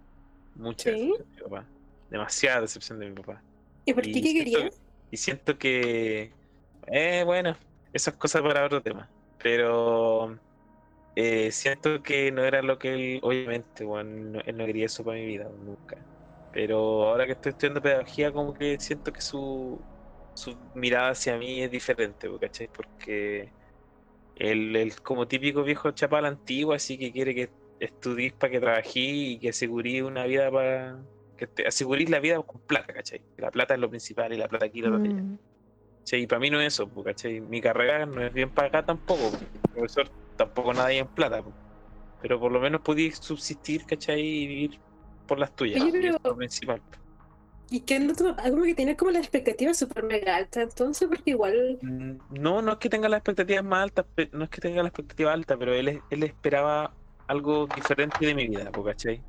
Mucha ¿Sí? decepción de mi papá. Demasiada decepción de mi papá. ¿Y por ti qué siento- querías? Y siento que, eh, bueno, esas cosas para otro tema. Pero eh, siento que no era lo que él, obviamente, bueno, no- él no quería eso para mi vida, nunca. Pero ahora que estoy estudiando pedagogía, como que siento que su, su mirada hacia mí es diferente, ¿cachai? Porque él como típico viejo chapal antiguo, así que quiere que estudies para que trabajís y que asegurís una vida para... Que te asegurís la vida con plata, ¿cachai? La plata es lo principal y la plata aquí, la plata allá. Mm. ¿cachai? Y para mí no es eso, ¿cachai? Mi carrera no es bien pagada tampoco, po. profesor tampoco nadie en plata, pero por lo menos podí subsistir, ¿cachai? Y vivir por las tuyas, Oye, y eso es pero- lo principal. ¿Y qué onda tu papá? Como que tiene como la expectativa súper mega alta, entonces, porque igual. Mm, No, no es que tenga las expectativas más altas, no es que tenga la expectativa alta, pero él, él esperaba algo diferente de mi vida, ¿cachai?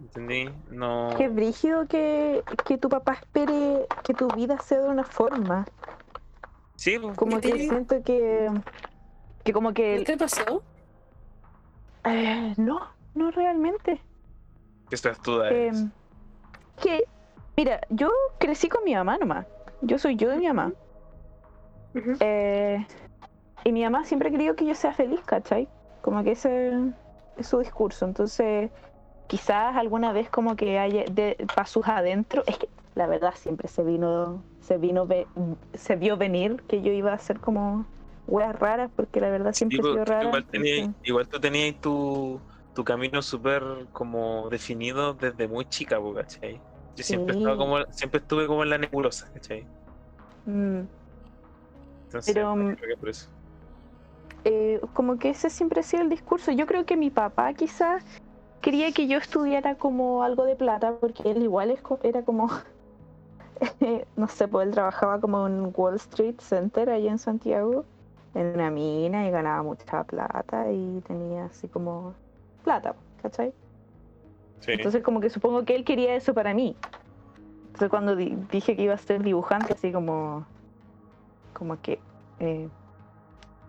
¿Entendí? No... Qué brígido que, que tu papá espere que tu vida sea de una forma. Sí. Como ¿Y que te- siento que. Que como que. ¿Qué te pasó? eh, no, no realmente. que esto es duda. es- Em, que. Mira, yo crecí con mi mamá nomás. Yo soy yo de mi mamá. Eh, y mi mamá siempre ha querido que yo sea feliz, ¿cachai? Como que ese es su discurso. Entonces, quizás alguna vez como que haya de pasos adentro. Es que la verdad siempre se vino, se vino, se vio venir que yo iba a hacer como weas raras, porque la verdad siempre Sí, he sido porque rara. igual, tú tenías tu, tu camino súper como definido desde muy chica, po, ¿cachai? Yo siempre, Sí. estaba como, siempre estuve como en la nebulosa, ¿cachai? Mm. Entonces, Pero, mm, creo que por eso. eh, como que ese siempre ha sido el discurso. Yo creo que mi papá quizás quería que yo estudiara como algo de plata, porque él igual era como, [laughs] no sé, pues él trabajaba como en Wall Street Center allá en Santiago, en una mina y ganaba mucha plata y tenía así como plata, ¿cachai? Sí. Entonces como que supongo que él quería eso para mí. Entonces cuando di- dije que iba a ser dibujante, así como, como que eh,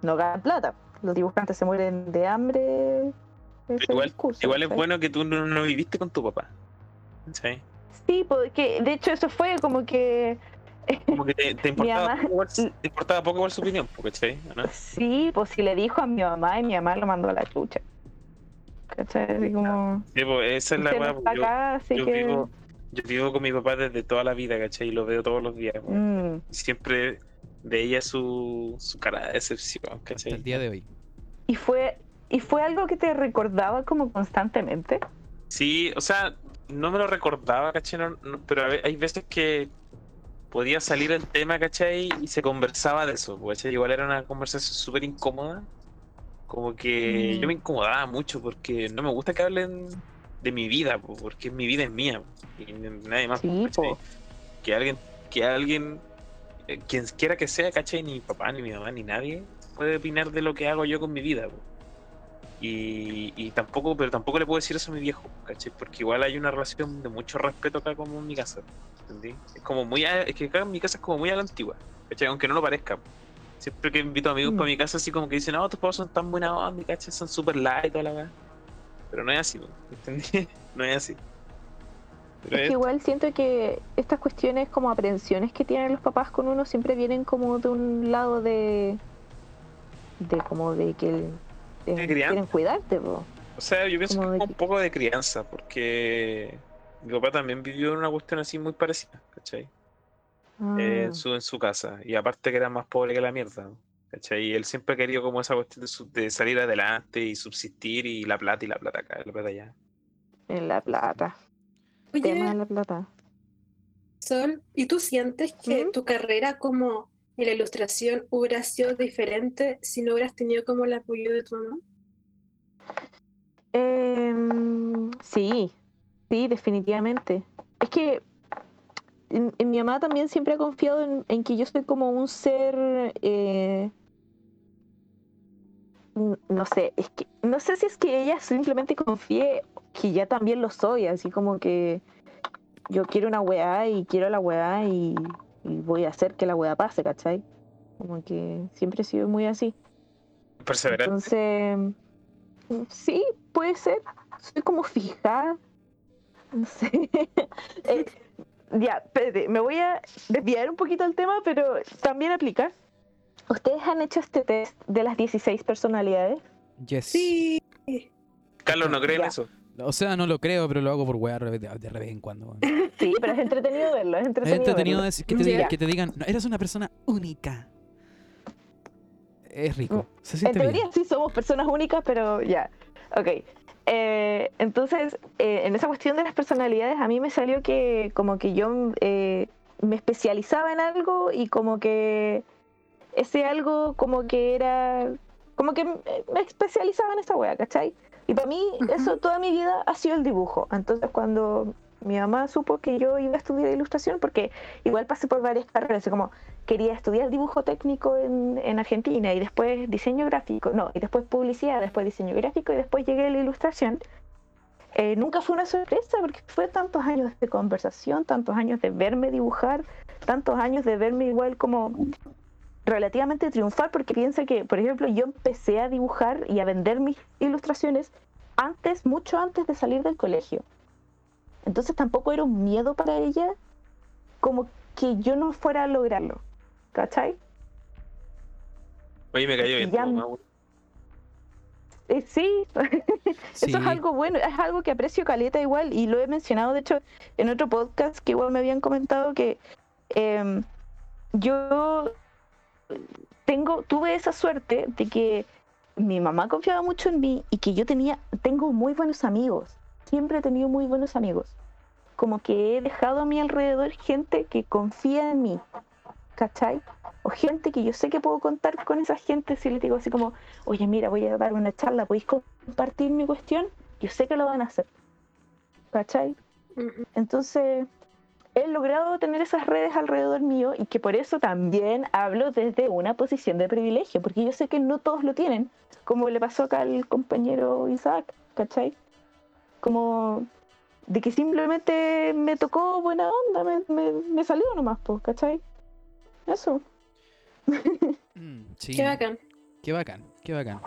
no ganan plata. Los dibujantes se mueren de hambre. Igual discurso, igual es bueno que tú no, no viviste con tu papá. ¿cachai? Sí, porque de hecho eso fue como que [laughs] Como que te, te importaba, mamá- poco igual, te importaba poco igual su opinión, po, ¿cachai? ¿O ¿no? sí, pues si le dijo a mi mamá y mi mamá lo mandó a la chucha. ¿Cachai? Así como Sí, po, esa es la weá, po, yo, acá, yo que vivo, yo vivo con mi papá desde toda la vida, ¿cachai? Y lo veo todos los días. mm, siempre veía su, su cara de decepción, Hasta ¿cachai? el día de hoy. y fue y fue algo que te recordaba como constantemente. Sí, o sea, no me lo recordaba, ¿cachai? No- no, pero hay veces que podía salir el tema, ¿cachai? Y se conversaba de eso, ¿cachai? Igual era una conversación súper incómoda. Como que Mm. yo me incomodaba mucho porque no me gusta que hablen de mi vida, po, porque mi vida es mía. Y nadie más. Sí. Que alguien, que alguien, eh, quien quiera que sea, ¿cachai? Ni mi papá, ni mi mamá, ni nadie puede opinar de lo que hago yo con mi vida. po. Y, y tampoco, pero tampoco le puedo decir eso a mi viejo, ¿cachai? Porque igual hay una relación de mucho respeto acá como en mi casa, ¿entendí? Es como muy, a- es que acá en mi casa es como muy a la antigua, ¿cachai? Aunque no lo parezca. Siempre que invito amigos Mm. para mi casa, así como que dicen, no, tus papás son tan buena onda, ¿cachai? Son super light y toda la weá. Pero no es así, ¿entendí? [laughs] No es así. Pero Es que igual siento que estas cuestiones como aprensiones que tienen los papás con uno siempre vienen como de un lado de de como de que de- Crianza. quieren cuidarte po. O sea, yo pienso que Como es de un que- poco de crianza, porque mi papá también vivió una cuestión así muy parecida, ¿cachai? Eh, Ah, en, su, en su casa. Y aparte que era más pobre que la mierda, ¿cachai? Y él siempre ha querido como esa cuestión de, su- de salir adelante y subsistir y la plata y la plata acá, la plata allá. en la plata tema de Oye, la plata Sol, ¿y tú sientes que ¿Mm? tu carrera como en la ilustración hubiera sido diferente si no hubieras tenido como el apoyo de tu mamá? Em, sí, sí, definitivamente. Es que mi mamá también siempre ha confiado en, que yo soy como un ser, eh, no sé, es que no sé si es que ella simplemente confíe que ya también lo soy, así como que yo quiero una weá y quiero la weá y, y voy a hacer que la weá pase, ¿cachai? Como que siempre he sido muy así. Perseverante. Entonces, sí, puede ser. Soy como fija. No sé. [laughs] Eh, ya, espérate, me voy a desviar un poquito del tema, pero también aplica. ¿Ustedes han hecho este test de las 16 personalidades? Yes. Sí. Carlos no cree en Ya. eso. O sea, no lo creo, pero lo hago por weá de, de vez en cuando. weón. [laughs] Sí, pero es entretenido verlo, es Es entretenido. entretenido verlo. decir- que, te digan, que te digan, "No, eres una persona única. Es rico. Se En bien. teoría sí somos personas únicas, pero ya. Ok. Eh, entonces, eh, en esa cuestión de las personalidades, a mí me salió que como que yo eh, me especializaba en algo y como que ese algo como que era... Como que me me especializaba en esa wea, ¿cachai? Y para mí eso toda mi vida ha sido el dibujo. Entonces cuando mi mamá supo que yo iba a estudiar ilustración, porque igual pasé por varias carreras, como quería estudiar dibujo técnico en, en Argentina y después diseño gráfico, no, y después publicidad, después diseño gráfico y después llegué a la ilustración. Eh, nunca fue una sorpresa porque fue tantos años de conversación, tantos años de verme dibujar, tantos años de verme igual como relativamente triunfar, porque piensa que, por ejemplo, yo empecé a dibujar y a vender mis ilustraciones antes, mucho antes de salir del colegio. Entonces tampoco era un miedo para ella como que yo no fuera a lograrlo. ¿Cachai? Oye, me cayó bien. Ya- weón. Eh, sí, Sí. [laughs] eso es algo bueno, es algo que aprecio caleta igual y lo he mencionado de hecho en otro podcast que igual me habían comentado que em, yo tengo, tuve esa suerte de que mi mamá confiaba mucho en mí y que yo tenía, tengo muy buenos amigos, siempre he tenido muy buenos amigos, como que he dejado a mi alrededor gente que confía en mí, ¿cachai? O gente que yo sé que puedo contar con esa gente si les digo así como, oye, mira, voy a dar una charla, ¿podéis compartir mi cuestión? Yo sé que lo van a hacer. ¿Cachai? Entonces, he logrado tener esas redes alrededor mío y que por eso también hablo desde una posición de privilegio, porque yo sé que no todos lo tienen, como le pasó acá al compañero Isaac, ¿cachai? Como de que simplemente me tocó buena onda, me, me, me salió nomás, pues, ¿cachai? Eso. Mm, sí. Qué bacán. Qué bacán, qué bacán.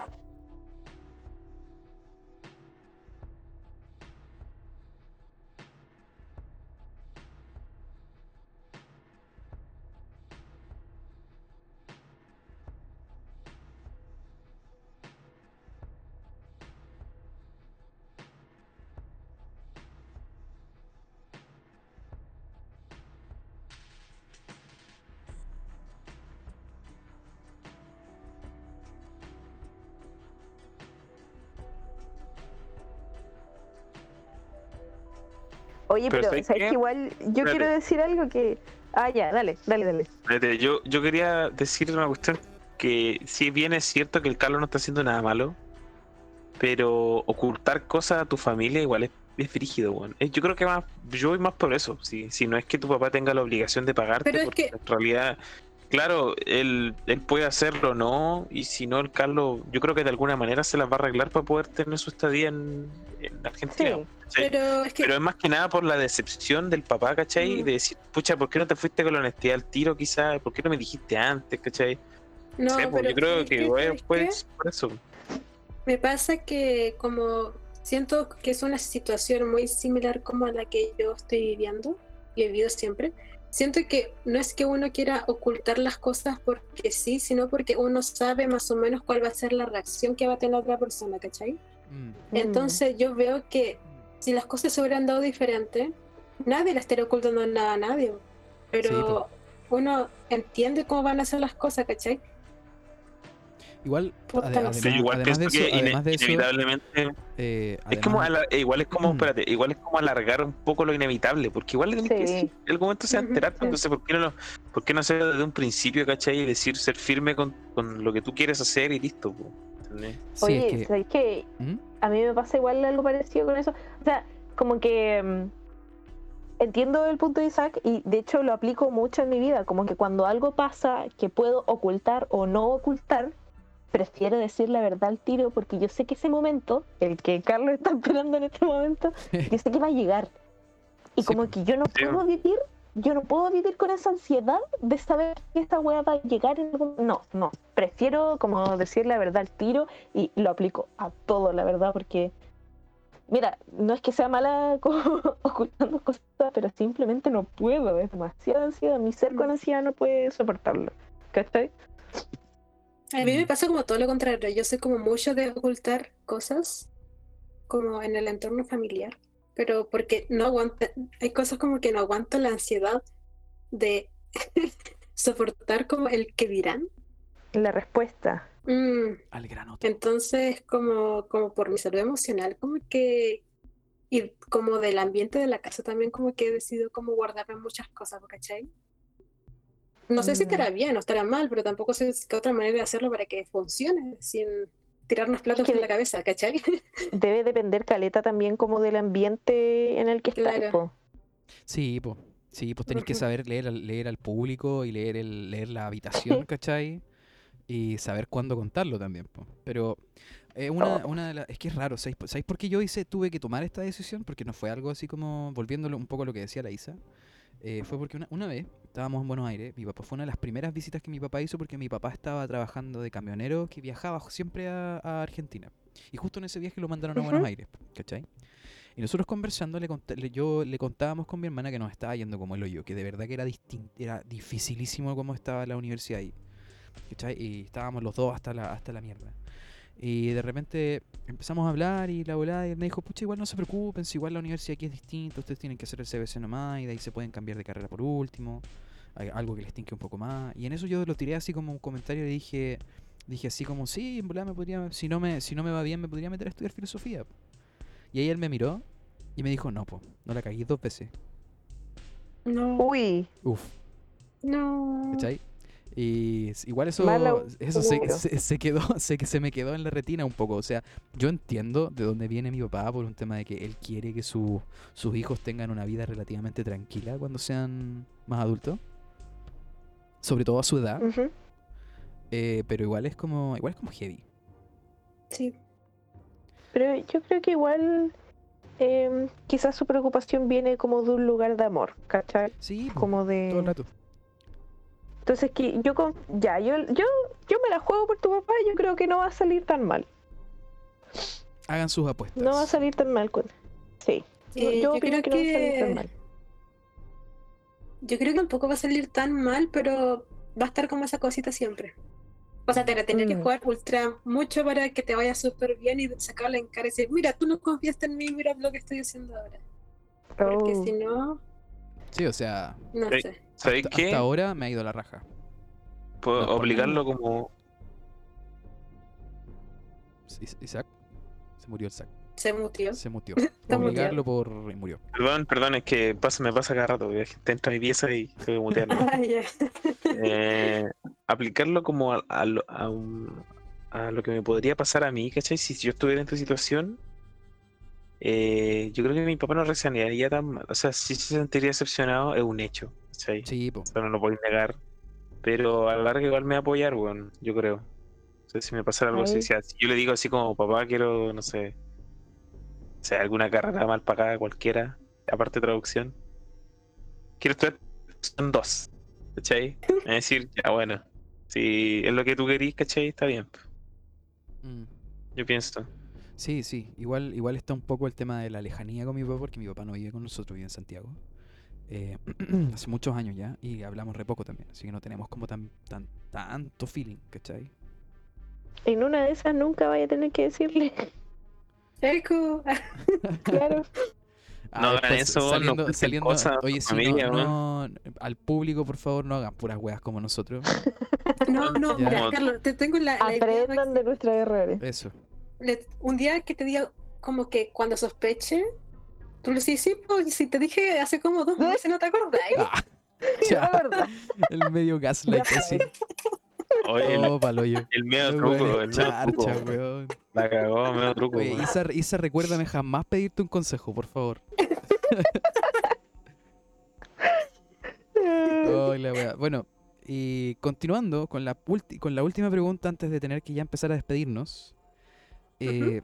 Oye, Pero pero, ¿sabes que igual yo Espérate. quiero decir algo que... Ah, ya, dale, dale, dale. Espérate, yo, yo quería decir una cuestión que si bien es cierto que el Carlos no está haciendo nada malo, pero ocultar cosas a tu familia igual es, es frígido, weón. Yo creo que más, yo voy más por eso, si, si no es que tu papá tenga la obligación de pagarte, Pero es porque que- en realidad, claro, él, él puede hacerlo o no, y si no, el Carlos, yo creo que de alguna manera se las va a arreglar para poder tener su estadía en, en Argentina. Sí. Pero es que Pero es más que nada por la decepción del papá, ¿cachai? Mm. De decir, pucha, ¿por qué no te fuiste con la honestidad al tiro quizás? ¿Por qué no me dijiste antes, ¿cachai? No, sé, pues, pero yo creo ¿sabes que qué? ser por eso. Me pasa que como siento que es una situación muy similar como a la que yo estoy viviendo y he vivido siempre. Siento que no es que uno quiera ocultar las cosas porque sí, sino porque uno sabe más o menos cuál va a ser la reacción que va a tener la otra persona, ¿cachai? Mm, Entonces yo veo que si las cosas se hubieran dado diferente, nadie le estaría ocultando nada a nadie. Pero uno entiende cómo van a ser las cosas, ¿cachai? Igual, Puta, ade- no además, sé. Sí, igual además de pienso eso, que ine- además de eso, inevitablemente eh, es como igual es como Mm. espérate igual es como alargar un poco lo inevitable porque igual que Sí. decir en algún momento se va a enterar [laughs] sí. entonces ¿por qué no lo, por qué no hacerlo desde un principio ¿cachai? y decir ser firme con, con lo que tú quieres hacer y listo po, ¿entendés? sí, Oye, es que- ¿sabes qué? ¿Mm? A mí me pasa igual algo parecido con eso. O sea, como que mm, entiendo el punto de Isaac y de hecho lo aplico mucho en mi vida. Como que cuando algo pasa que puedo ocultar o no ocultar, prefiero decir la verdad al tiro porque yo sé que ese momento, el que Carlos está [laughs] esperando en este momento, yo sé que va a llegar. Y Sí, como que yo no puedo vivir, yo no puedo vivir con esa ansiedad de saber que esta weá va a llegar en algún... No, no. Prefiero como decir la verdad al tiro y lo aplico a todo, la verdad, porque... Mira, no es que sea mala [laughs] como ocultando cosas, pero simplemente no puedo, es demasiada ansiedad. Mi ser con ansiedad no puede soportarlo. ¿Cachai? A mí me pasa como todo lo contrario. Yo soy como mucho de ocultar cosas, como en el entorno familiar. Pero porque no aguanta, hay cosas como que no aguanto la ansiedad de [laughs] soportar como el que dirán. La respuesta. Mm, al grano. entonces, como, como por mi salud emocional, como que, y como del ambiente de la casa también, como que he decidido como guardarme muchas cosas, ¿cachai? No sé si Mm. estará bien o estará mal, pero tampoco sé qué otra manera de hacerlo para que funcione, sin tirarnos platos que en de- la cabeza, ¿cachai? [laughs] Debe depender, Caleta, también como del ambiente en el que estás. Claro. po. Sí, pues. Sí, pues tenéis que saber leer al, leer al público y leer el, leer la habitación, [laughs] ¿cachai? Y saber cuándo contarlo también, po. Pero eh, una, Oh. una de las... Es que es raro, ¿sabéis, po- ¿sabéis por qué yo hice, tuve que tomar esta decisión? Porque no fue algo así como, volviéndolo un poco a lo que decía la Isa, eh, fue porque una, una vez estábamos en Buenos Aires, mi papá fue una de las primeras visitas que mi papá hizo porque mi papá estaba trabajando de camionero que viajaba siempre a, a Argentina. Y justo en ese viaje lo mandaron a Buenos. Aires, ¿cachai? Y nosotros conversando, le conté- le- yo le contábamos con mi hermana que nos estaba yendo como el hoyo, que de verdad que era, era dificilísimo cómo estaba la universidad ahí. ¿cachai? Y estábamos los dos hasta la, hasta la mierda. Y de repente empezamos a hablar y la volada y él me dijo, pucha, igual no se preocupen, si igual la universidad aquí es distinta, ustedes tienen que hacer el CBC nomás y de ahí se pueden cambiar de carrera por último, hay algo que les tinque un poco más. Y en eso yo lo tiré así como un comentario y dije, dije así como, sí, en volada me podría, si no me, si no me va bien, me podría meter a estudiar filosofía. Y ahí él me miró y me dijo, no, po, no la cagué dos veces. No, Uy, Uf, no. ¿cachai? Y igual eso, eso se, se, se quedó, [laughs] se, que se me quedó en la retina un poco. O sea, yo entiendo de dónde viene mi papá por un tema de que él quiere que su- sus hijos tengan una vida relativamente tranquila cuando sean más adultos. Sobre todo a su edad. eh, pero igual es como, igual es como heavy. Sí. pero yo creo que igual em, quizás su preocupación viene como de un lugar de amor, ¿cachai? Sí, Como todo el de... rato. Entonces que yo con... Ya, yo, yo, yo me la juego por tu papá, yo creo que no va a salir tan mal. Hagan sus apuestas. No va a salir tan mal con... Sí. Yo, Eh, yo yo opino creo que no va a salir tan mal. Yo creo que tampoco va a salir tan mal, pero va a estar como esa cosita siempre. O sea, te la tendré que Mm. jugar ultra mucho para que te vaya súper bien y sacarla en cara y decir, mira, tú no confiaste en mí, mira lo que estoy haciendo ahora. Porque Oh. si no, Sí, o sea, no Sí. sé. ¿Sabéis hasta, qué? hasta ahora me ha ido la raja. Puedo No, obligarlo como Is- Isaac. Se murió Isaac. Se mutió. [laughs] Se mutió. Obligarlo por... y murió. Perdón, perdón, es que pasa, me pasa cada rato. que Gente entra a mi pieza y tengo que mutearlo. [laughs] Ah. Eh, aplicarlo como a, a lo- a un- a lo que me podría pasar a mí, ¿cachai? Si yo estuviera en tu situación, eh, yo creo que mi papá no reaccionaría tan mal. O sea, si se sentiría decepcionado, es un hecho, ¿cachai? Sí, po. O sea, no lo podéis negar. Pero a la larga igual me va a apoyar, bueno, yo creo. O sea, si me pasara algo así, si si yo le digo así como, papá, quiero, no sé, o sea, alguna carrera mal pagada cualquiera, aparte de traducción, quiero estudiar, son dos, ¿cachai? [laughs] Es decir, ya bueno, Si es lo que tú querís, ¿cachai? Está bien. Mm. Yo pienso. Sí, sí. Igual, igual está un poco el tema de la lejanía con mi papá, porque mi papá no vive con nosotros, vive en Santiago. Eh, [clears throat] hace muchos años ya, y hablamos re poco también, así que no tenemos como tan, tan tanto feeling, ¿cachai? En una de esas nunca vaya a tener que decirle. [laughs] Eco. [laughs] Claro. No hagan eso, no saliendo, cuenten saliendo, cosas oye, sí, no- no, al público, por favor, no hagan puras weas como nosotros. [laughs] No, no, mira, Carlos, te tengo la, la idea Aprendan de nuestros errores. Eso. Le- un día que te diga como que cuando sospeche, tú le dices, sí, pues si te dije hace como dos meses, ¿no te acordáis? [laughs] Ah, [laughs] ya, el medio gaslight así. Oye, el, Oh, medio truco, el truco. charcha, weón. La cagó, medio truco. Oye. Isa, Isa, recuérdame jamás pedirte un consejo, por favor. [laughs] Oh, la. Bueno, y continuando con la, con la última pregunta antes de tener que ya empezar a despedirnos. Eh,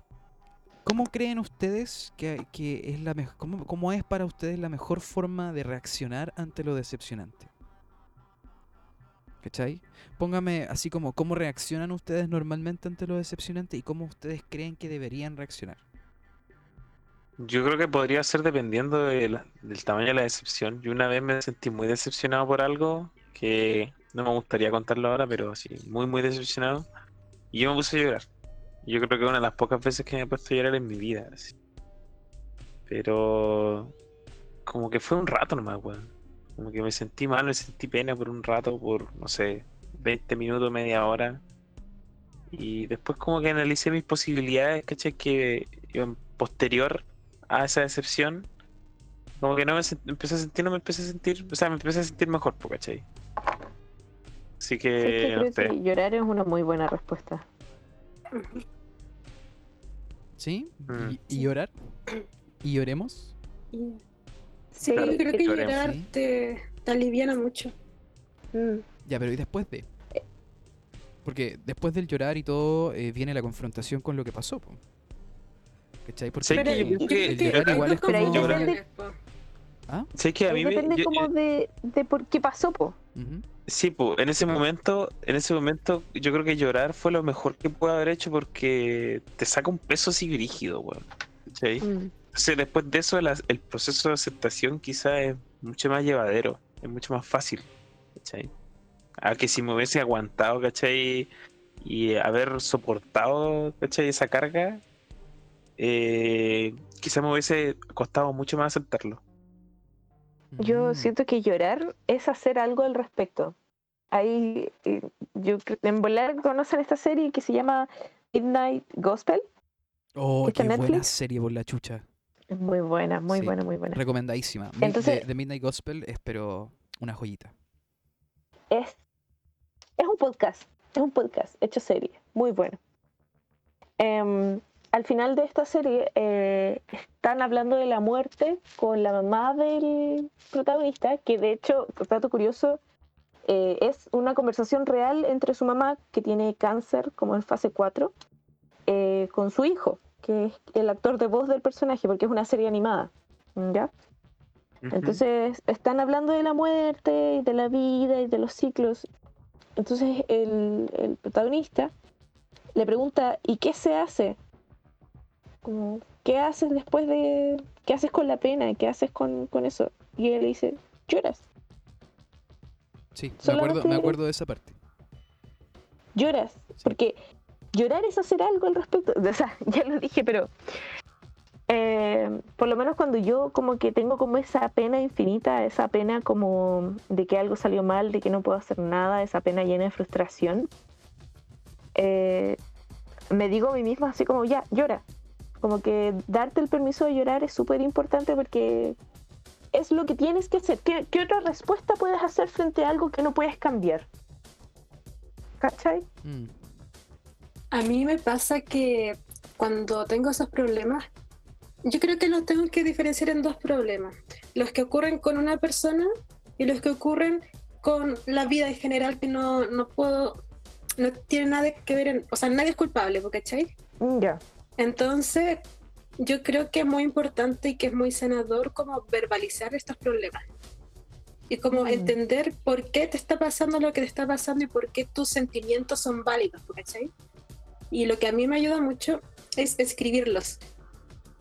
¿Cómo creen ustedes que, que es la mejor, cómo, cómo es para ustedes la mejor forma de reaccionar ante lo decepcionante? ¿Cachai? Póngame así como cómo reaccionan ustedes normalmente ante lo decepcionante y cómo ustedes creen que deberían reaccionar. Yo creo que podría ser dependiendo de la- del tamaño de la decepción. Yo una vez me sentí muy decepcionado por algo que no me gustaría contarlo ahora, pero sí, muy, muy decepcionado. Y yo me puse a llorar. Yo creo que una de las pocas veces que me he puesto a llorar en mi vida. así. Pero como que fue un rato nomás, weón. Como que me sentí mal, me sentí pena por un rato, por, no sé, 20 minutos, media hora. Y después como que analicé mis posibilidades, ¿cachai? Que yo posterior a esa decepción, como que no me empecé a sentir, no me empecé a sentir, o sea, me empecé a sentir mejor, ¿cachai? Así Sí, que, no sé. que llorar es una muy buena respuesta. ¿Sí? Mm. ¿Y, y llorar? ¿Y lloremos? Sí, Claro, yo creo que lloremos. llorar Sí. te, te aliviana mucho. Mm. Ya, pero ¿y después de? Porque después del llorar y todo, eh, viene la confrontación con lo que pasó, po. ¿Cachai? Porque Sí, yo el, llorar igual es como... Pero ¿Ah? Sé que a mí me, depende yo- como yo- de, de por qué pasó, po. Sí, pues, en ese momento, en ese momento, yo creo que llorar fue lo mejor que pude haber hecho porque te saca un peso así rígido, weón. ¿Cachai? Mm. Entonces, después de eso, la- el proceso de aceptación quizá es mucho más llevadero, es mucho más fácil, ¿cachai? A que si me hubiese aguantado, ¿cachai? Y haber soportado, ¿cachai? Esa carga, eh, quizá me hubiese costado mucho más aceptarlo. Yo Mm. siento que llorar es hacer algo al respecto. Ahí, eh, yo en volar conocen esta serie que se llama Midnight Gospel. Oh, ¿Está qué en buena serie por la chucha. Es muy buena, muy Sí. buena, muy buena. Recomendadísima. Entonces- de Midnight Gospel es pero una joyita. Es, es un podcast, es un podcast hecho serie, muy bueno. Em, al final de esta serie eh, están hablando de la muerte con la mamá del protagonista, que de hecho, dato curioso, eh, es una conversación real entre su mamá, que tiene cáncer como en fase 4, eh, con su hijo, que es el actor de voz del personaje, porque es una serie animada. ¿Ya? Entonces están hablando de la muerte y de la vida y de los ciclos. Entonces el, el protagonista le pregunta, ¿y qué se hace? Como, ¿Qué haces después de... ¿Qué haces con la pena? ¿Qué haces con, con eso? Y él le dice, lloras, Sí, me acuerdo, me acuerdo de esa parte. lloras. Sí. Porque llorar es hacer algo al respecto. [laughs] O sea, ya lo dije, pero... eh, por lo menos cuando yo como que tengo como esa pena infinita, esa pena como de que algo salió mal, de que no puedo hacer nada, esa pena llena de frustración, eh, me digo a mí misma así como, ya, llora. Como que darte el permiso de llorar es súper importante porque es lo que tienes que hacer. ¿Qué, qué otra respuesta puedes hacer frente a algo que no puedes cambiar? ¿Cachai? Mm, A mí me pasa que cuando tengo esos problemas, yo creo que los tengo que diferenciar en dos problemas. Los que ocurren con una persona y los que ocurren con la vida en general, que no, no puedo, no tiene nada que ver, en, o sea, nadie es culpable, ¿cachai? Ya. Entonces, yo creo que es muy importante y que es muy sanador como verbalizar estos problemas. y como Mm. entender por qué te está pasando lo que te está pasando y por qué tus sentimientos son válidos, ¿cachai? Y lo que a mí me ayuda mucho es escribirlos.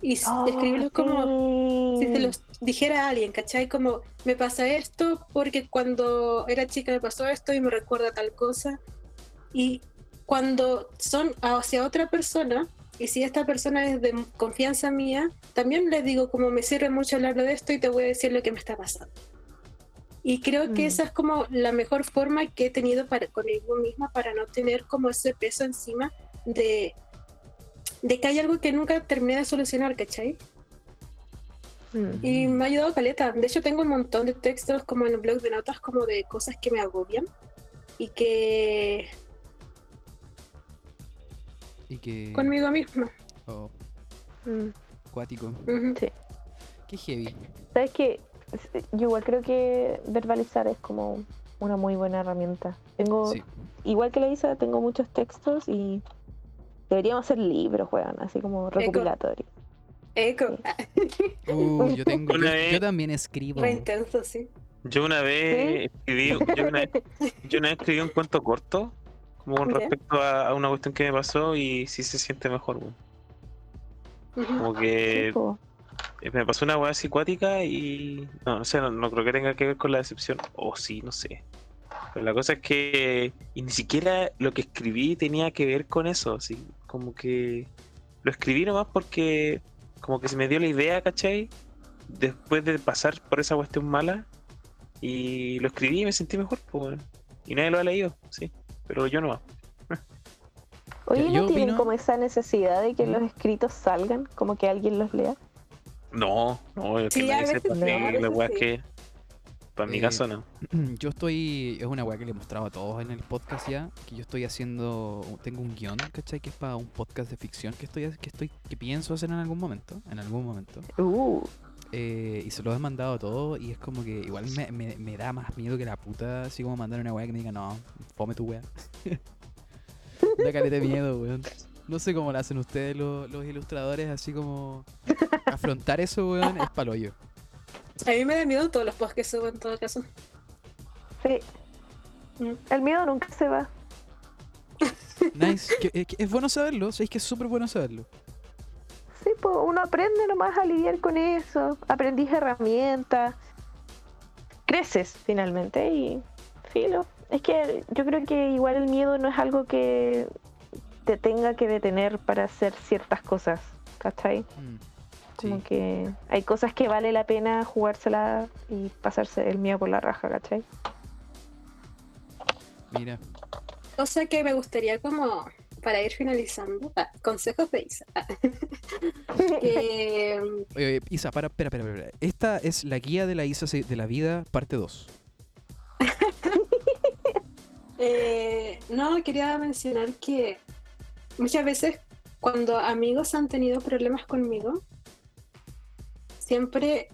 Y Oh, escribirlos como si sí. te los dijera a alguien, ¿cachai? Como me pasa esto porque cuando era chica me pasó esto y me recuerda tal cosa. Y cuando son hacia otra persona, y si esta persona es de confianza mía, también les digo como me sirve mucho hablar de esto y te voy a decir lo que me está pasando. Y creo que Mm. esa es como la mejor forma que he tenido para, conmigo misma para no tener como ese peso encima de, de que hay algo que nunca terminé de solucionar, ¿cachai? Mm. Y me ha ayudado caleta. De hecho, tengo un montón de textos como en el blog de notas, como de cosas que me agobian y que Y que. conmigo misma. Oh, Mm. cuático. Ujú. Qué heavy. ¿Sabes qué? S- Yo igual creo que verbalizar es como una muy buena herramienta. Tengo, Sí. igual que la Isa, tengo muchos textos y deberíamos hacer libros, weón, así como recopilatorios. Eco, [laughs] Uh, yo tengo. Yo, vez- yo también escribo. re intenso, sí. Yo una vez escribí, yo una, vez- yo una vez escribí un cuento corto, con respecto a, a una cuestión que me pasó y sí se siente mejor, weón. Como que Sí, po. eh, me pasó una weá psicótica y no, no sé, no, no creo que tenga que ver con la decepción. O sí, no sé. Pero la cosa es que y ni siquiera lo que escribí tenía que ver con eso, así como que lo escribí nomás porque como que se me dio la idea, ¿cachai? Después de pasar por esa cuestión mala y lo escribí y me sentí mejor, pues, y nadie lo ha leído, sí, pero yo no. Oye, ¿no yo tienen opino- como esa necesidad de que ¿Mm? los escritos salgan? Como que alguien los lea. No, no, es que Sí, a nadie veces sepa que a la weá sí. que. Para mi Eh, caso no. [clears throat] Yo estoy. Es una weá que le he mostrado a todos en el podcast ya. Que yo estoy haciendo. Tengo un guion, ¿cachai? Que es para un podcast de ficción que estoy, que estoy. que pienso hacer en algún momento. En algún momento. Uh, Eh, y se lo he mandado a todos. Y es como que igual me, me- me da más miedo que la puta. Así como mandar una weá que me diga, no, fome tu weá. [laughs] da caleta de miedo, weón. No sé cómo lo hacen ustedes los, los ilustradores, así como. Afrontar eso, weón, es paloyo. A mí me da miedo todos los posts que subo en todo caso. sí. El miedo nunca se va. Nice. Que- eh, que es bueno saberlo, ¿sabéis que es súper bueno saberlo? Sí, pues uno aprende nomás a lidiar con eso. Aprendís herramientas. Creces finalmente y filo. Es que yo creo que igual el miedo no es algo que te tenga que detener para hacer ciertas cosas. ¿Cachai? Mm, Como Sí. que hay cosas que vale la pena jugársela y pasarse el miedo por la raja, ¿cachai? Mira. Cosa que me gustaría como para ir finalizando, ah, consejos de Isa. Ah. [laughs] Que, Oye, oye, Isa, para, espera, espera, espera. Esta es la guía de la Isa de la vida, parte 2. [laughs] eh, no, quería mencionar que muchas veces cuando amigos han tenido problemas conmigo, siempre,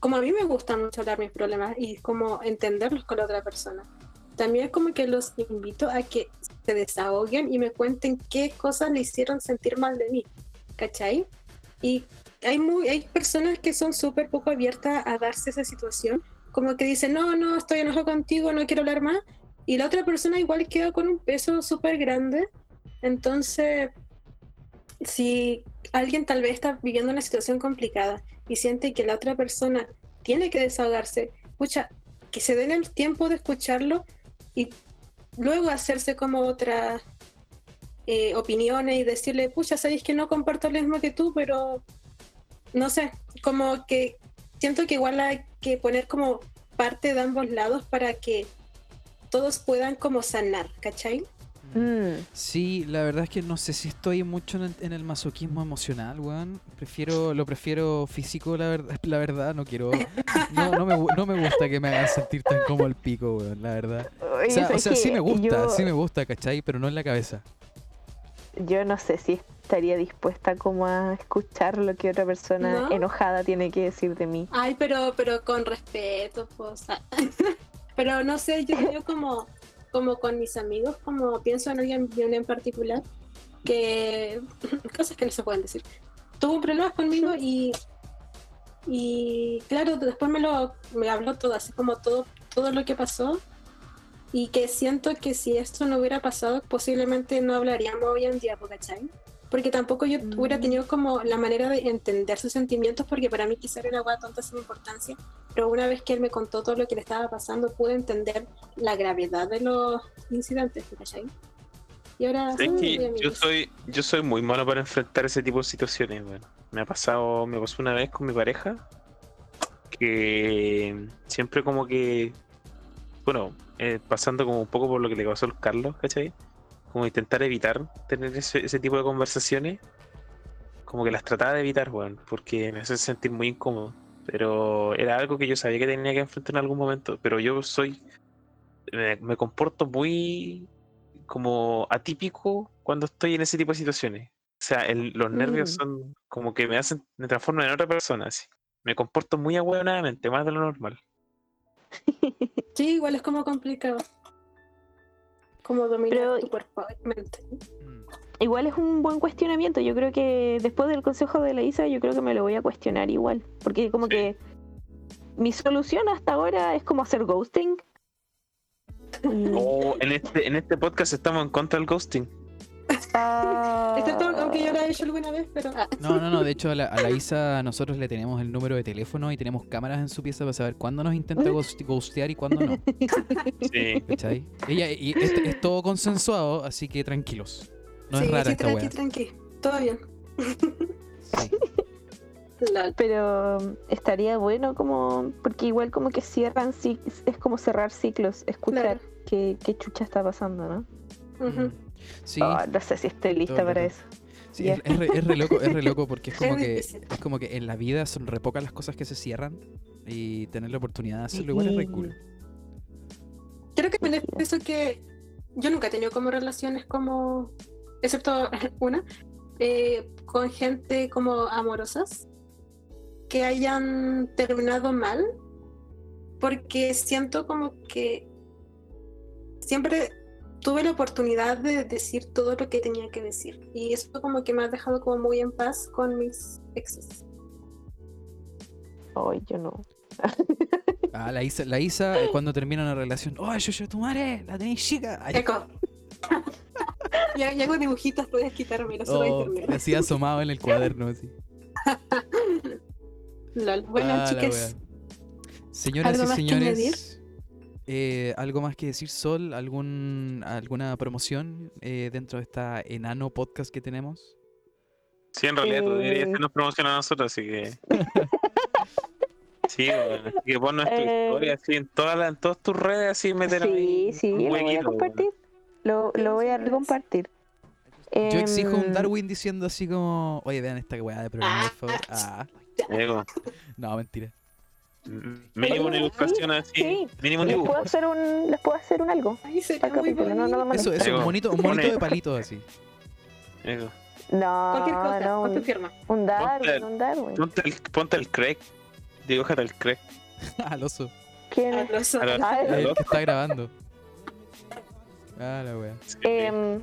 como a mí me gusta mucho hablar mis problemas y como entenderlos con la otra persona, también como que los invito a que se desahoguen y me cuenten qué cosas le hicieron sentir mal de mí, ¿cachai? Y hay, muy, hay personas que son súper poco abiertas a darse esa situación, como que dicen, no, no, estoy enojado contigo, no quiero hablar más, y la otra persona igual queda con un peso súper grande, entonces, si alguien tal vez está viviendo una situación complicada y siente que la otra persona tiene que desahogarse, escucha, que se den el tiempo de escucharlo y luego hacerse como otras eh, opiniones y decirle, pucha, sabéis que no comparto lo mismo que tú, pero no sé, como que siento que igual hay que poner como parte de ambos lados para que todos puedan como sanar, ¿cachai? Mm, Sí, la verdad es que no sé si estoy mucho en el, en el masoquismo emocional, weón. Prefiero, lo prefiero físico, la verdad, [laughs] la verdad, no quiero. No, no, me, no me gusta que me hagan sentir tan como el pico, weón, la verdad. O sea, o ¿sabes sea sí me gusta, yo, sí me gusta, ¿cachai? Pero no en la cabeza. yo no sé si estaría dispuesta como a escuchar lo que otra persona ¿No? enojada tiene que decir de mí. Ay, pero, pero con respeto, pues. [laughs] pero no sé, yo, yo como, como con mis amigos, como pienso en alguien en particular, que [clears throat] cosas que no se pueden decir. Tuvo problemas conmigo y Y claro, después me lo me habló todo, así como todo, todo lo que pasó. Y que siento que si esto no hubiera pasado, posiblemente no hablaríamos hoy en día, ¿cachai? Porque tampoco yo hubiera Mm. tenido como la manera de entender sus sentimientos, porque para mí quizá era una hueá tonta sin importancia. Pero una vez que él me contó todo lo que le estaba pasando, pude entender la gravedad de los incidentes, ¿cachai? Y ahora Es sí, que yo soy, yo soy muy malo para enfrentar ese tipo de situaciones, bueno. Me ha pasado, me pasó una vez con mi pareja que siempre como que, bueno, eh, pasando como un poco por lo que le pasó al Carlos, ¿cachai? Como intentar evitar tener ese, ese tipo de conversaciones, como que las trataba de evitar, bueno, porque me hace sentir muy incómodo. Pero era algo que yo sabía que tenía que enfrentar en algún momento, pero yo soy, me, me comporto muy como atípico cuando estoy en ese tipo de situaciones. O sea, el- los nervios Mm. son como que me hacen, me transforman en otra persona, así. Me comporto muy ahueonadamente, más de lo normal. [laughs] Sí, igual es como complicado. Como dominar Pero- tu cuerpo y mente. Mm. Igual es un buen cuestionamiento. Yo creo que después del consejo de la Isa, yo creo que me lo voy a cuestionar igual. Porque como Sí. que mi solución hasta ahora es como hacer ghosting. [laughs] Oh, en este, en este podcast estamos en contra del ghosting. Ah. Excepto aunque yo lo he hecho alguna vez, pero. ah, No, no, no. De hecho, a la, a la Isa nosotros le tenemos el número de teléfono y tenemos cámaras en su pieza para saber cuándo nos intenta ghost- ghostear y cuándo no. Sí. ¿Cachai? Ella, y es, es todo consensuado, así que tranquilos. No sí, es rara sí, esta tranqui, wea. tranqui. Todo bien. Sí. Pero estaría bueno como. Porque igual como que cierran es como cerrar ciclos, escuchar Claro. qué, qué chucha está pasando, ¿no? Mm. Sí, Oh, no sé si estoy lista para eso. sí, ya. es, es re, es re loco, es re loco porque es [laughs] como que es como que en la vida son re pocas las cosas que se cierran y tener la oportunidad de hacerlo igual es re cool. Creo que también es eso que yo nunca he tenido como relaciones como, excepto una, eh, con gente como amorosas que hayan terminado mal, porque siento como que siempre tuve la oportunidad de decir todo lo que tenía que decir y eso como que me ha dejado como muy en paz con mis exes. Ay, yo no. [laughs] Ah, la Isa, la Isa eh, cuando termina una relación, ¡Oh, yo, yo, tu madre! ¡La tenéis chica! Ay, Eco. [laughs] ya, ya con dibujitos puedes quitarme, no oh, internet. así asomado en el cuaderno. Así. [laughs] Lol. Bueno, Ah, chicas. Señoras ¿Algo y señores, eh, ¿algo más que decir, Sol? ¿Algún, ¿Alguna promoción eh, dentro de esta enano podcast que tenemos? Sí, en realidad tú deberías Eh. hacernos promoción a nosotros, así que. Sí, bueno, así que pon nuestra Eh. historia así en, todas las- en todas tus redes, así meter Sí, ahí sí, un lo voy a compartir. Lo, lo voy a compartir. Yo exijo un Em, Darwin diciendo así como, oye, vean esta weá de programa, por favor. Ah, weón. Diego, no, mentira. Mínimo una Sí, ilustración así. sí. Mínimo un Les dibujo. puedo hacer un, les puedo hacer un algo. Ahí sería Para el muy capítulo, no, no lo bonito. Eso, eso, un monito, un monito pone- de palitos así. Diego, No, Cualquier cosa, no, con tu un, firma. un Darwin, Ponte- un Darwin. Ponte el, ponte el Craig. Dibújate el Craig. [laughs] Al oso. ¿Quién es? lo sé. A la- a la- El que está grabando. Ah, la wea. Sí. Em,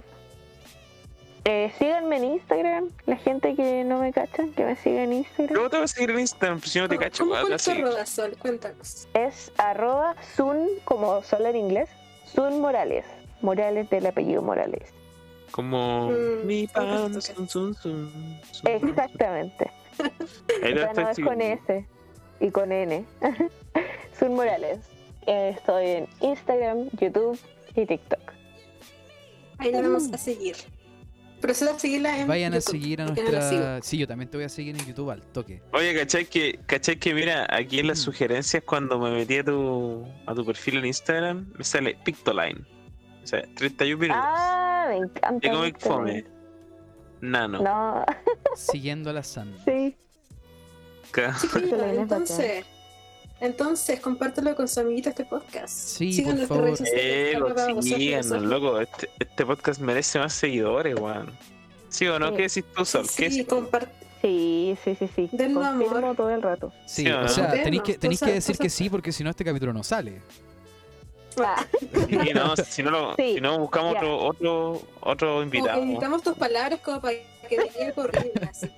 eh, síganme en Instagram, la gente que no me cacha, que me siga en Instagram. ¿Cómo te vas a seguir en Instagram? Si no te cacho, ¿Cómo cuál es tu así. arroba, Sol? Cuéntanos. Es arroba Sun, como sol en inglés, Sun Morales. Morales del apellido Morales. Como Mm, mi pan, esto sun, sun, sun. Exactamente. [laughs] Ya no es con. S y con N. [laughs] Sun Morales. Eh, estoy en Instagram, YouTube y TikTok. Ahí la vamos a seguir. Proceda a seguirla en Vayan a seguir a nuestra. Sí, yo también te voy a seguir en YouTube al toque. Oye, ¿cachai que, ¿cachai que mira, aquí en las Mm. sugerencias cuando me metí a tu, a tu perfil en Instagram, me sale Pictoline. O sea, 31 minutos. Ah, me encanta. este Fome. Nano. No, Siguiendo a la San. sí. Chiquillos, Excelente, entonces, entonces, compártelo con su amiguito este podcast. Sí, Sigan por favor. Eh, síganos, filosófico. loco. Este, este podcast merece más seguidores, weón. ¿Sí o no? Sí. ¿Qué decís tú, Sol? ¿Qué Sí, comparte. Sí, sí, sí, sí. Confirmo amor. todo el rato. Sí, ¿Sí o sea, tenéis que, tenéis que decir que sí porque si no este capítulo no sale. Ah, Sí, no, si no, lo- Sí, si no buscamos otro, otro, otro O invitado. editamos tus palabras como para que diga horrible así.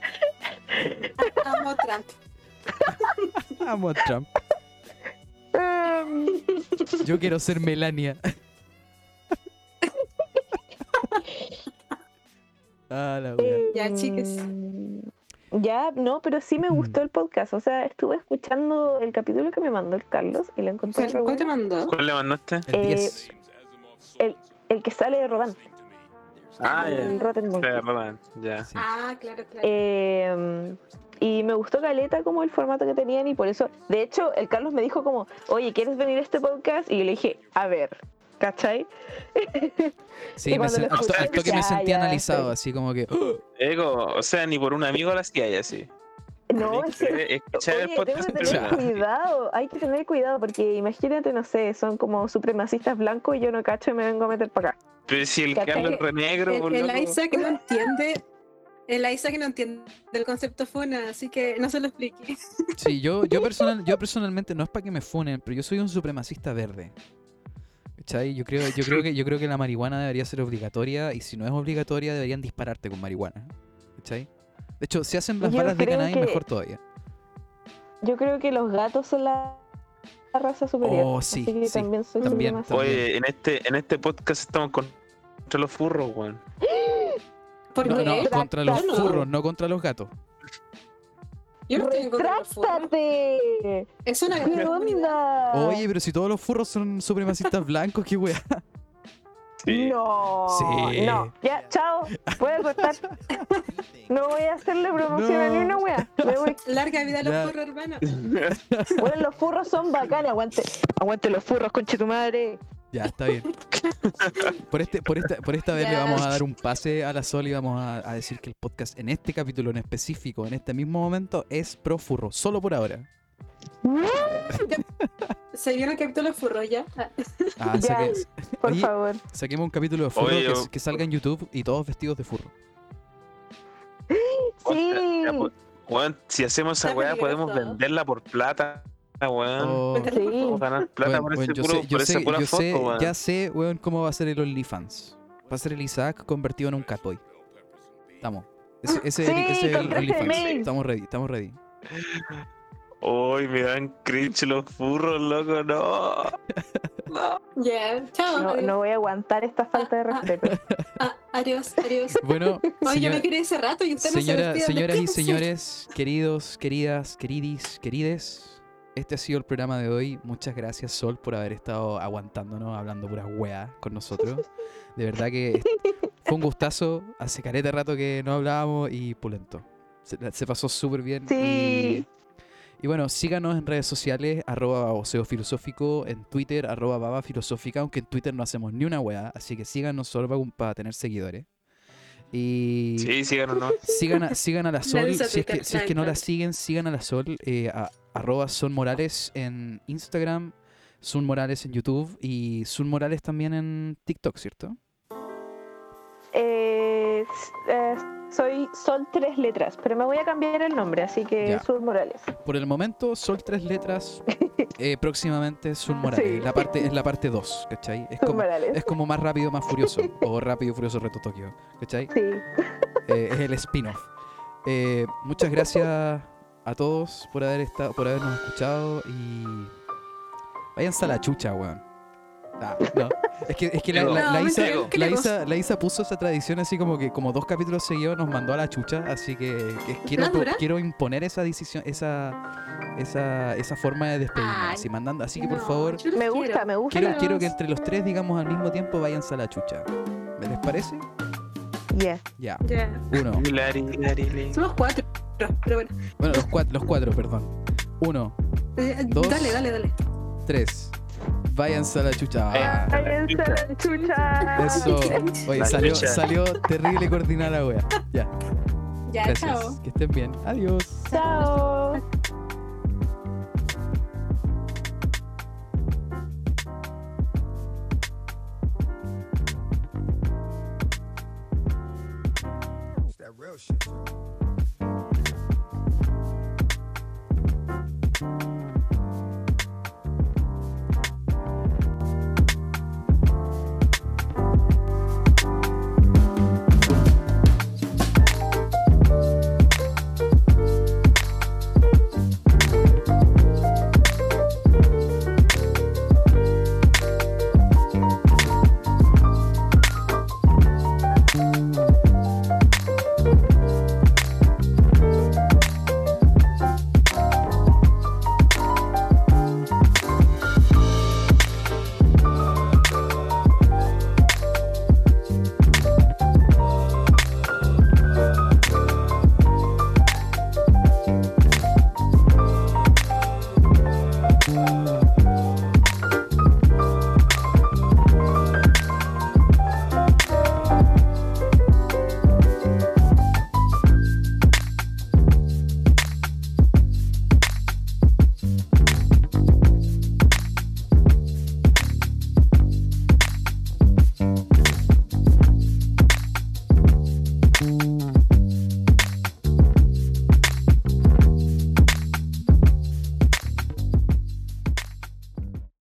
Amo Trump. [laughs] Amo a Trump. [laughs] Yo quiero ser Melania. [laughs] ah, la wea. Ya, chicas. Mm, Ya, no, pero sí me Mm. gustó el podcast. O sea, estuve escuchando el capítulo que me mandó el Carlos y lo encontré ¿Cuál, te mandó? ¿Cuál le mandaste? El Eh, 10. El que sale de Rodan, Ah, el ya. Rotten. Sí. Ah, claro, claro. Eh, y me gustó Caleta como el formato que tenían y por eso, de hecho, el Carlos me dijo como, oye, ¿quieres venir a este podcast? Y yo le dije, a ver, ¿cachai? Sí, me sen- al, to- al me ya, sentí ya, analizado, sí. así como que. Ego, o sea, ni por un amigo la hacía así. [laughs] No, es que el Oye, tengo tener cuidado, hay que tener cuidado porque imagínate, no sé, son como supremacistas blancos y yo no cacho y me vengo a meter para acá. Pero si el. Carlos Renegro, el, el loco. Isaac no entiende. El Isaac no entiende el concepto funa, así que no se lo explique. Sí, yo, yo, [laughs] personal, yo personalmente no es para que me funen, pero yo soy un supremacista verde. ¿Cachai? Yo creo, yo, creo que, yo creo que la marihuana debería ser obligatoria y si no es obligatoria deberían dispararte con marihuana. ¿Cachai? De hecho, si hacen las Yo balas de cannabis, que- mejor todavía. Yo creo que los gatos son la, la raza superior. Oh, sí, así que sí, también soy también, también. Oye, en este, en este podcast estamos con- contra los furros, weón. ¿Por No, qué? no, contra los furros, no contra los gatos. Yo no. ¡Retráctate! Es una ¿Qué onda? Oye, pero si todos los furros son supremacistas blancos, qué wea. Sí. No, Sí. no. Ya. [laughs] Puedes cortar. No voy a hacerle promoción a ni una wea. Me voy. Larga vida a los furros, hermano. [laughs] Bueno, los furros son bacanes. Aguante. Aguante los furros, conche tu madre. Ya, está bien. Por, este, por, esta, por esta vez le vamos a dar un pase a la Sol y vamos a, a decir que el podcast en este capítulo en específico, en este mismo momento, es pro furro, solo por ahora. [laughs] Se viene el capítulo de furros ya. Ah, Ah, Ya. saque- Por Oye, favor. saquemos un capítulo de furro Oye, que, que salga en YouTube y todos vestidos de furro. [gasps] Sí. Ya, pues, si hacemos esa weá, podemos venderla por plata, weón. Oh, Sí. Ganar plata weón, por, ese yo puro, sé, yo por esa sé, pura yo foto, sé, weón. ya sé, weón, cómo va a ser el OnlyFans. Va a ser el Isaac convertido en un catboy. Estamos. Ese, ese, Sí, ese es con el OnlyFans. Estamos ready, estamos ready. [laughs] Uy, me dan cringe los furros, loco, no. No. [laughs] Ya, chao. No, voy a aguantar esta falta de respeto. Ah, adiós, adiós. [laughs] Bueno, yo señora- me quedé ese rato y usted no se Señora- señoras y señores, queridos, queridas, queridis, querides, este ha sido el programa de hoy. Muchas gracias, Sol, por haber estado aguantándonos, hablando pura weá con nosotros. De verdad que fue un gustazo. Hace careta rato que no hablábamos y pulento. Se, se pasó súper bien. Sí. Y, y bueno, síganos en redes sociales, arroba baboseo filosófico, en Twitter, arroba baba filosófica, aunque en Twitter no hacemos ni una weá, así que síganos solo para, para tener seguidores. Y Sí, síganos, ¿no? sigan a, sigan a la [laughs] Sol. Si es, que, aplica si es que no la siguen, sigan a la Sol. Eh, a- arroba Son Morales en Instagram, Sun Morales en YouTube y Sun Morales también en TikTok, ¿cierto? Eh, eh, soy Sol tres letras, pero me voy a cambiar el nombre, así que Ya. Sur Morales. Por el momento, Sol tres letras. [laughs] eh, próximamente Sun Morales. Sí. La parte, es la parte 2, ¿cachai? Es Sur como, Morales. es como más rápido, más furioso. [laughs] o rápido y furioso reto Tokio, ¿cachai? Sí. Eh, es el spin-off. Eh, muchas gracias a todos por haber estado, por habernos escuchado y váyanse a la chucha, weón. No. Es que, es que la, Isa, mentira, ¿qué la, Isa, la Isa puso esa tradición así como que como dos capítulos seguidos nos mandó a la chucha, así que, que quiero, quiero imponer esa decisión, esa, esa, esa forma de despedirnos, así mandando, así que por favor, Me quiero. gusta, me gusta. quiero, que entre los tres digamos al mismo tiempo váyanse a la chucha. ¿Me les parece? Yeah. Ya. Ya. Uno. Hilari, hilari, hilari. Somos cuatro, pero bueno. Bueno, los cuatro, los cuatro, perdón. Uno, Eh, Dos. Dale, dale, dale. tres. Váyanse a la chucha. Ah, Váyanse a la chucha. Eso. [laughs] Oye, salió, salió terrible coordinada la wea. Ya, Ya, gracias. chao. Que estén bien. Adiós. Chao.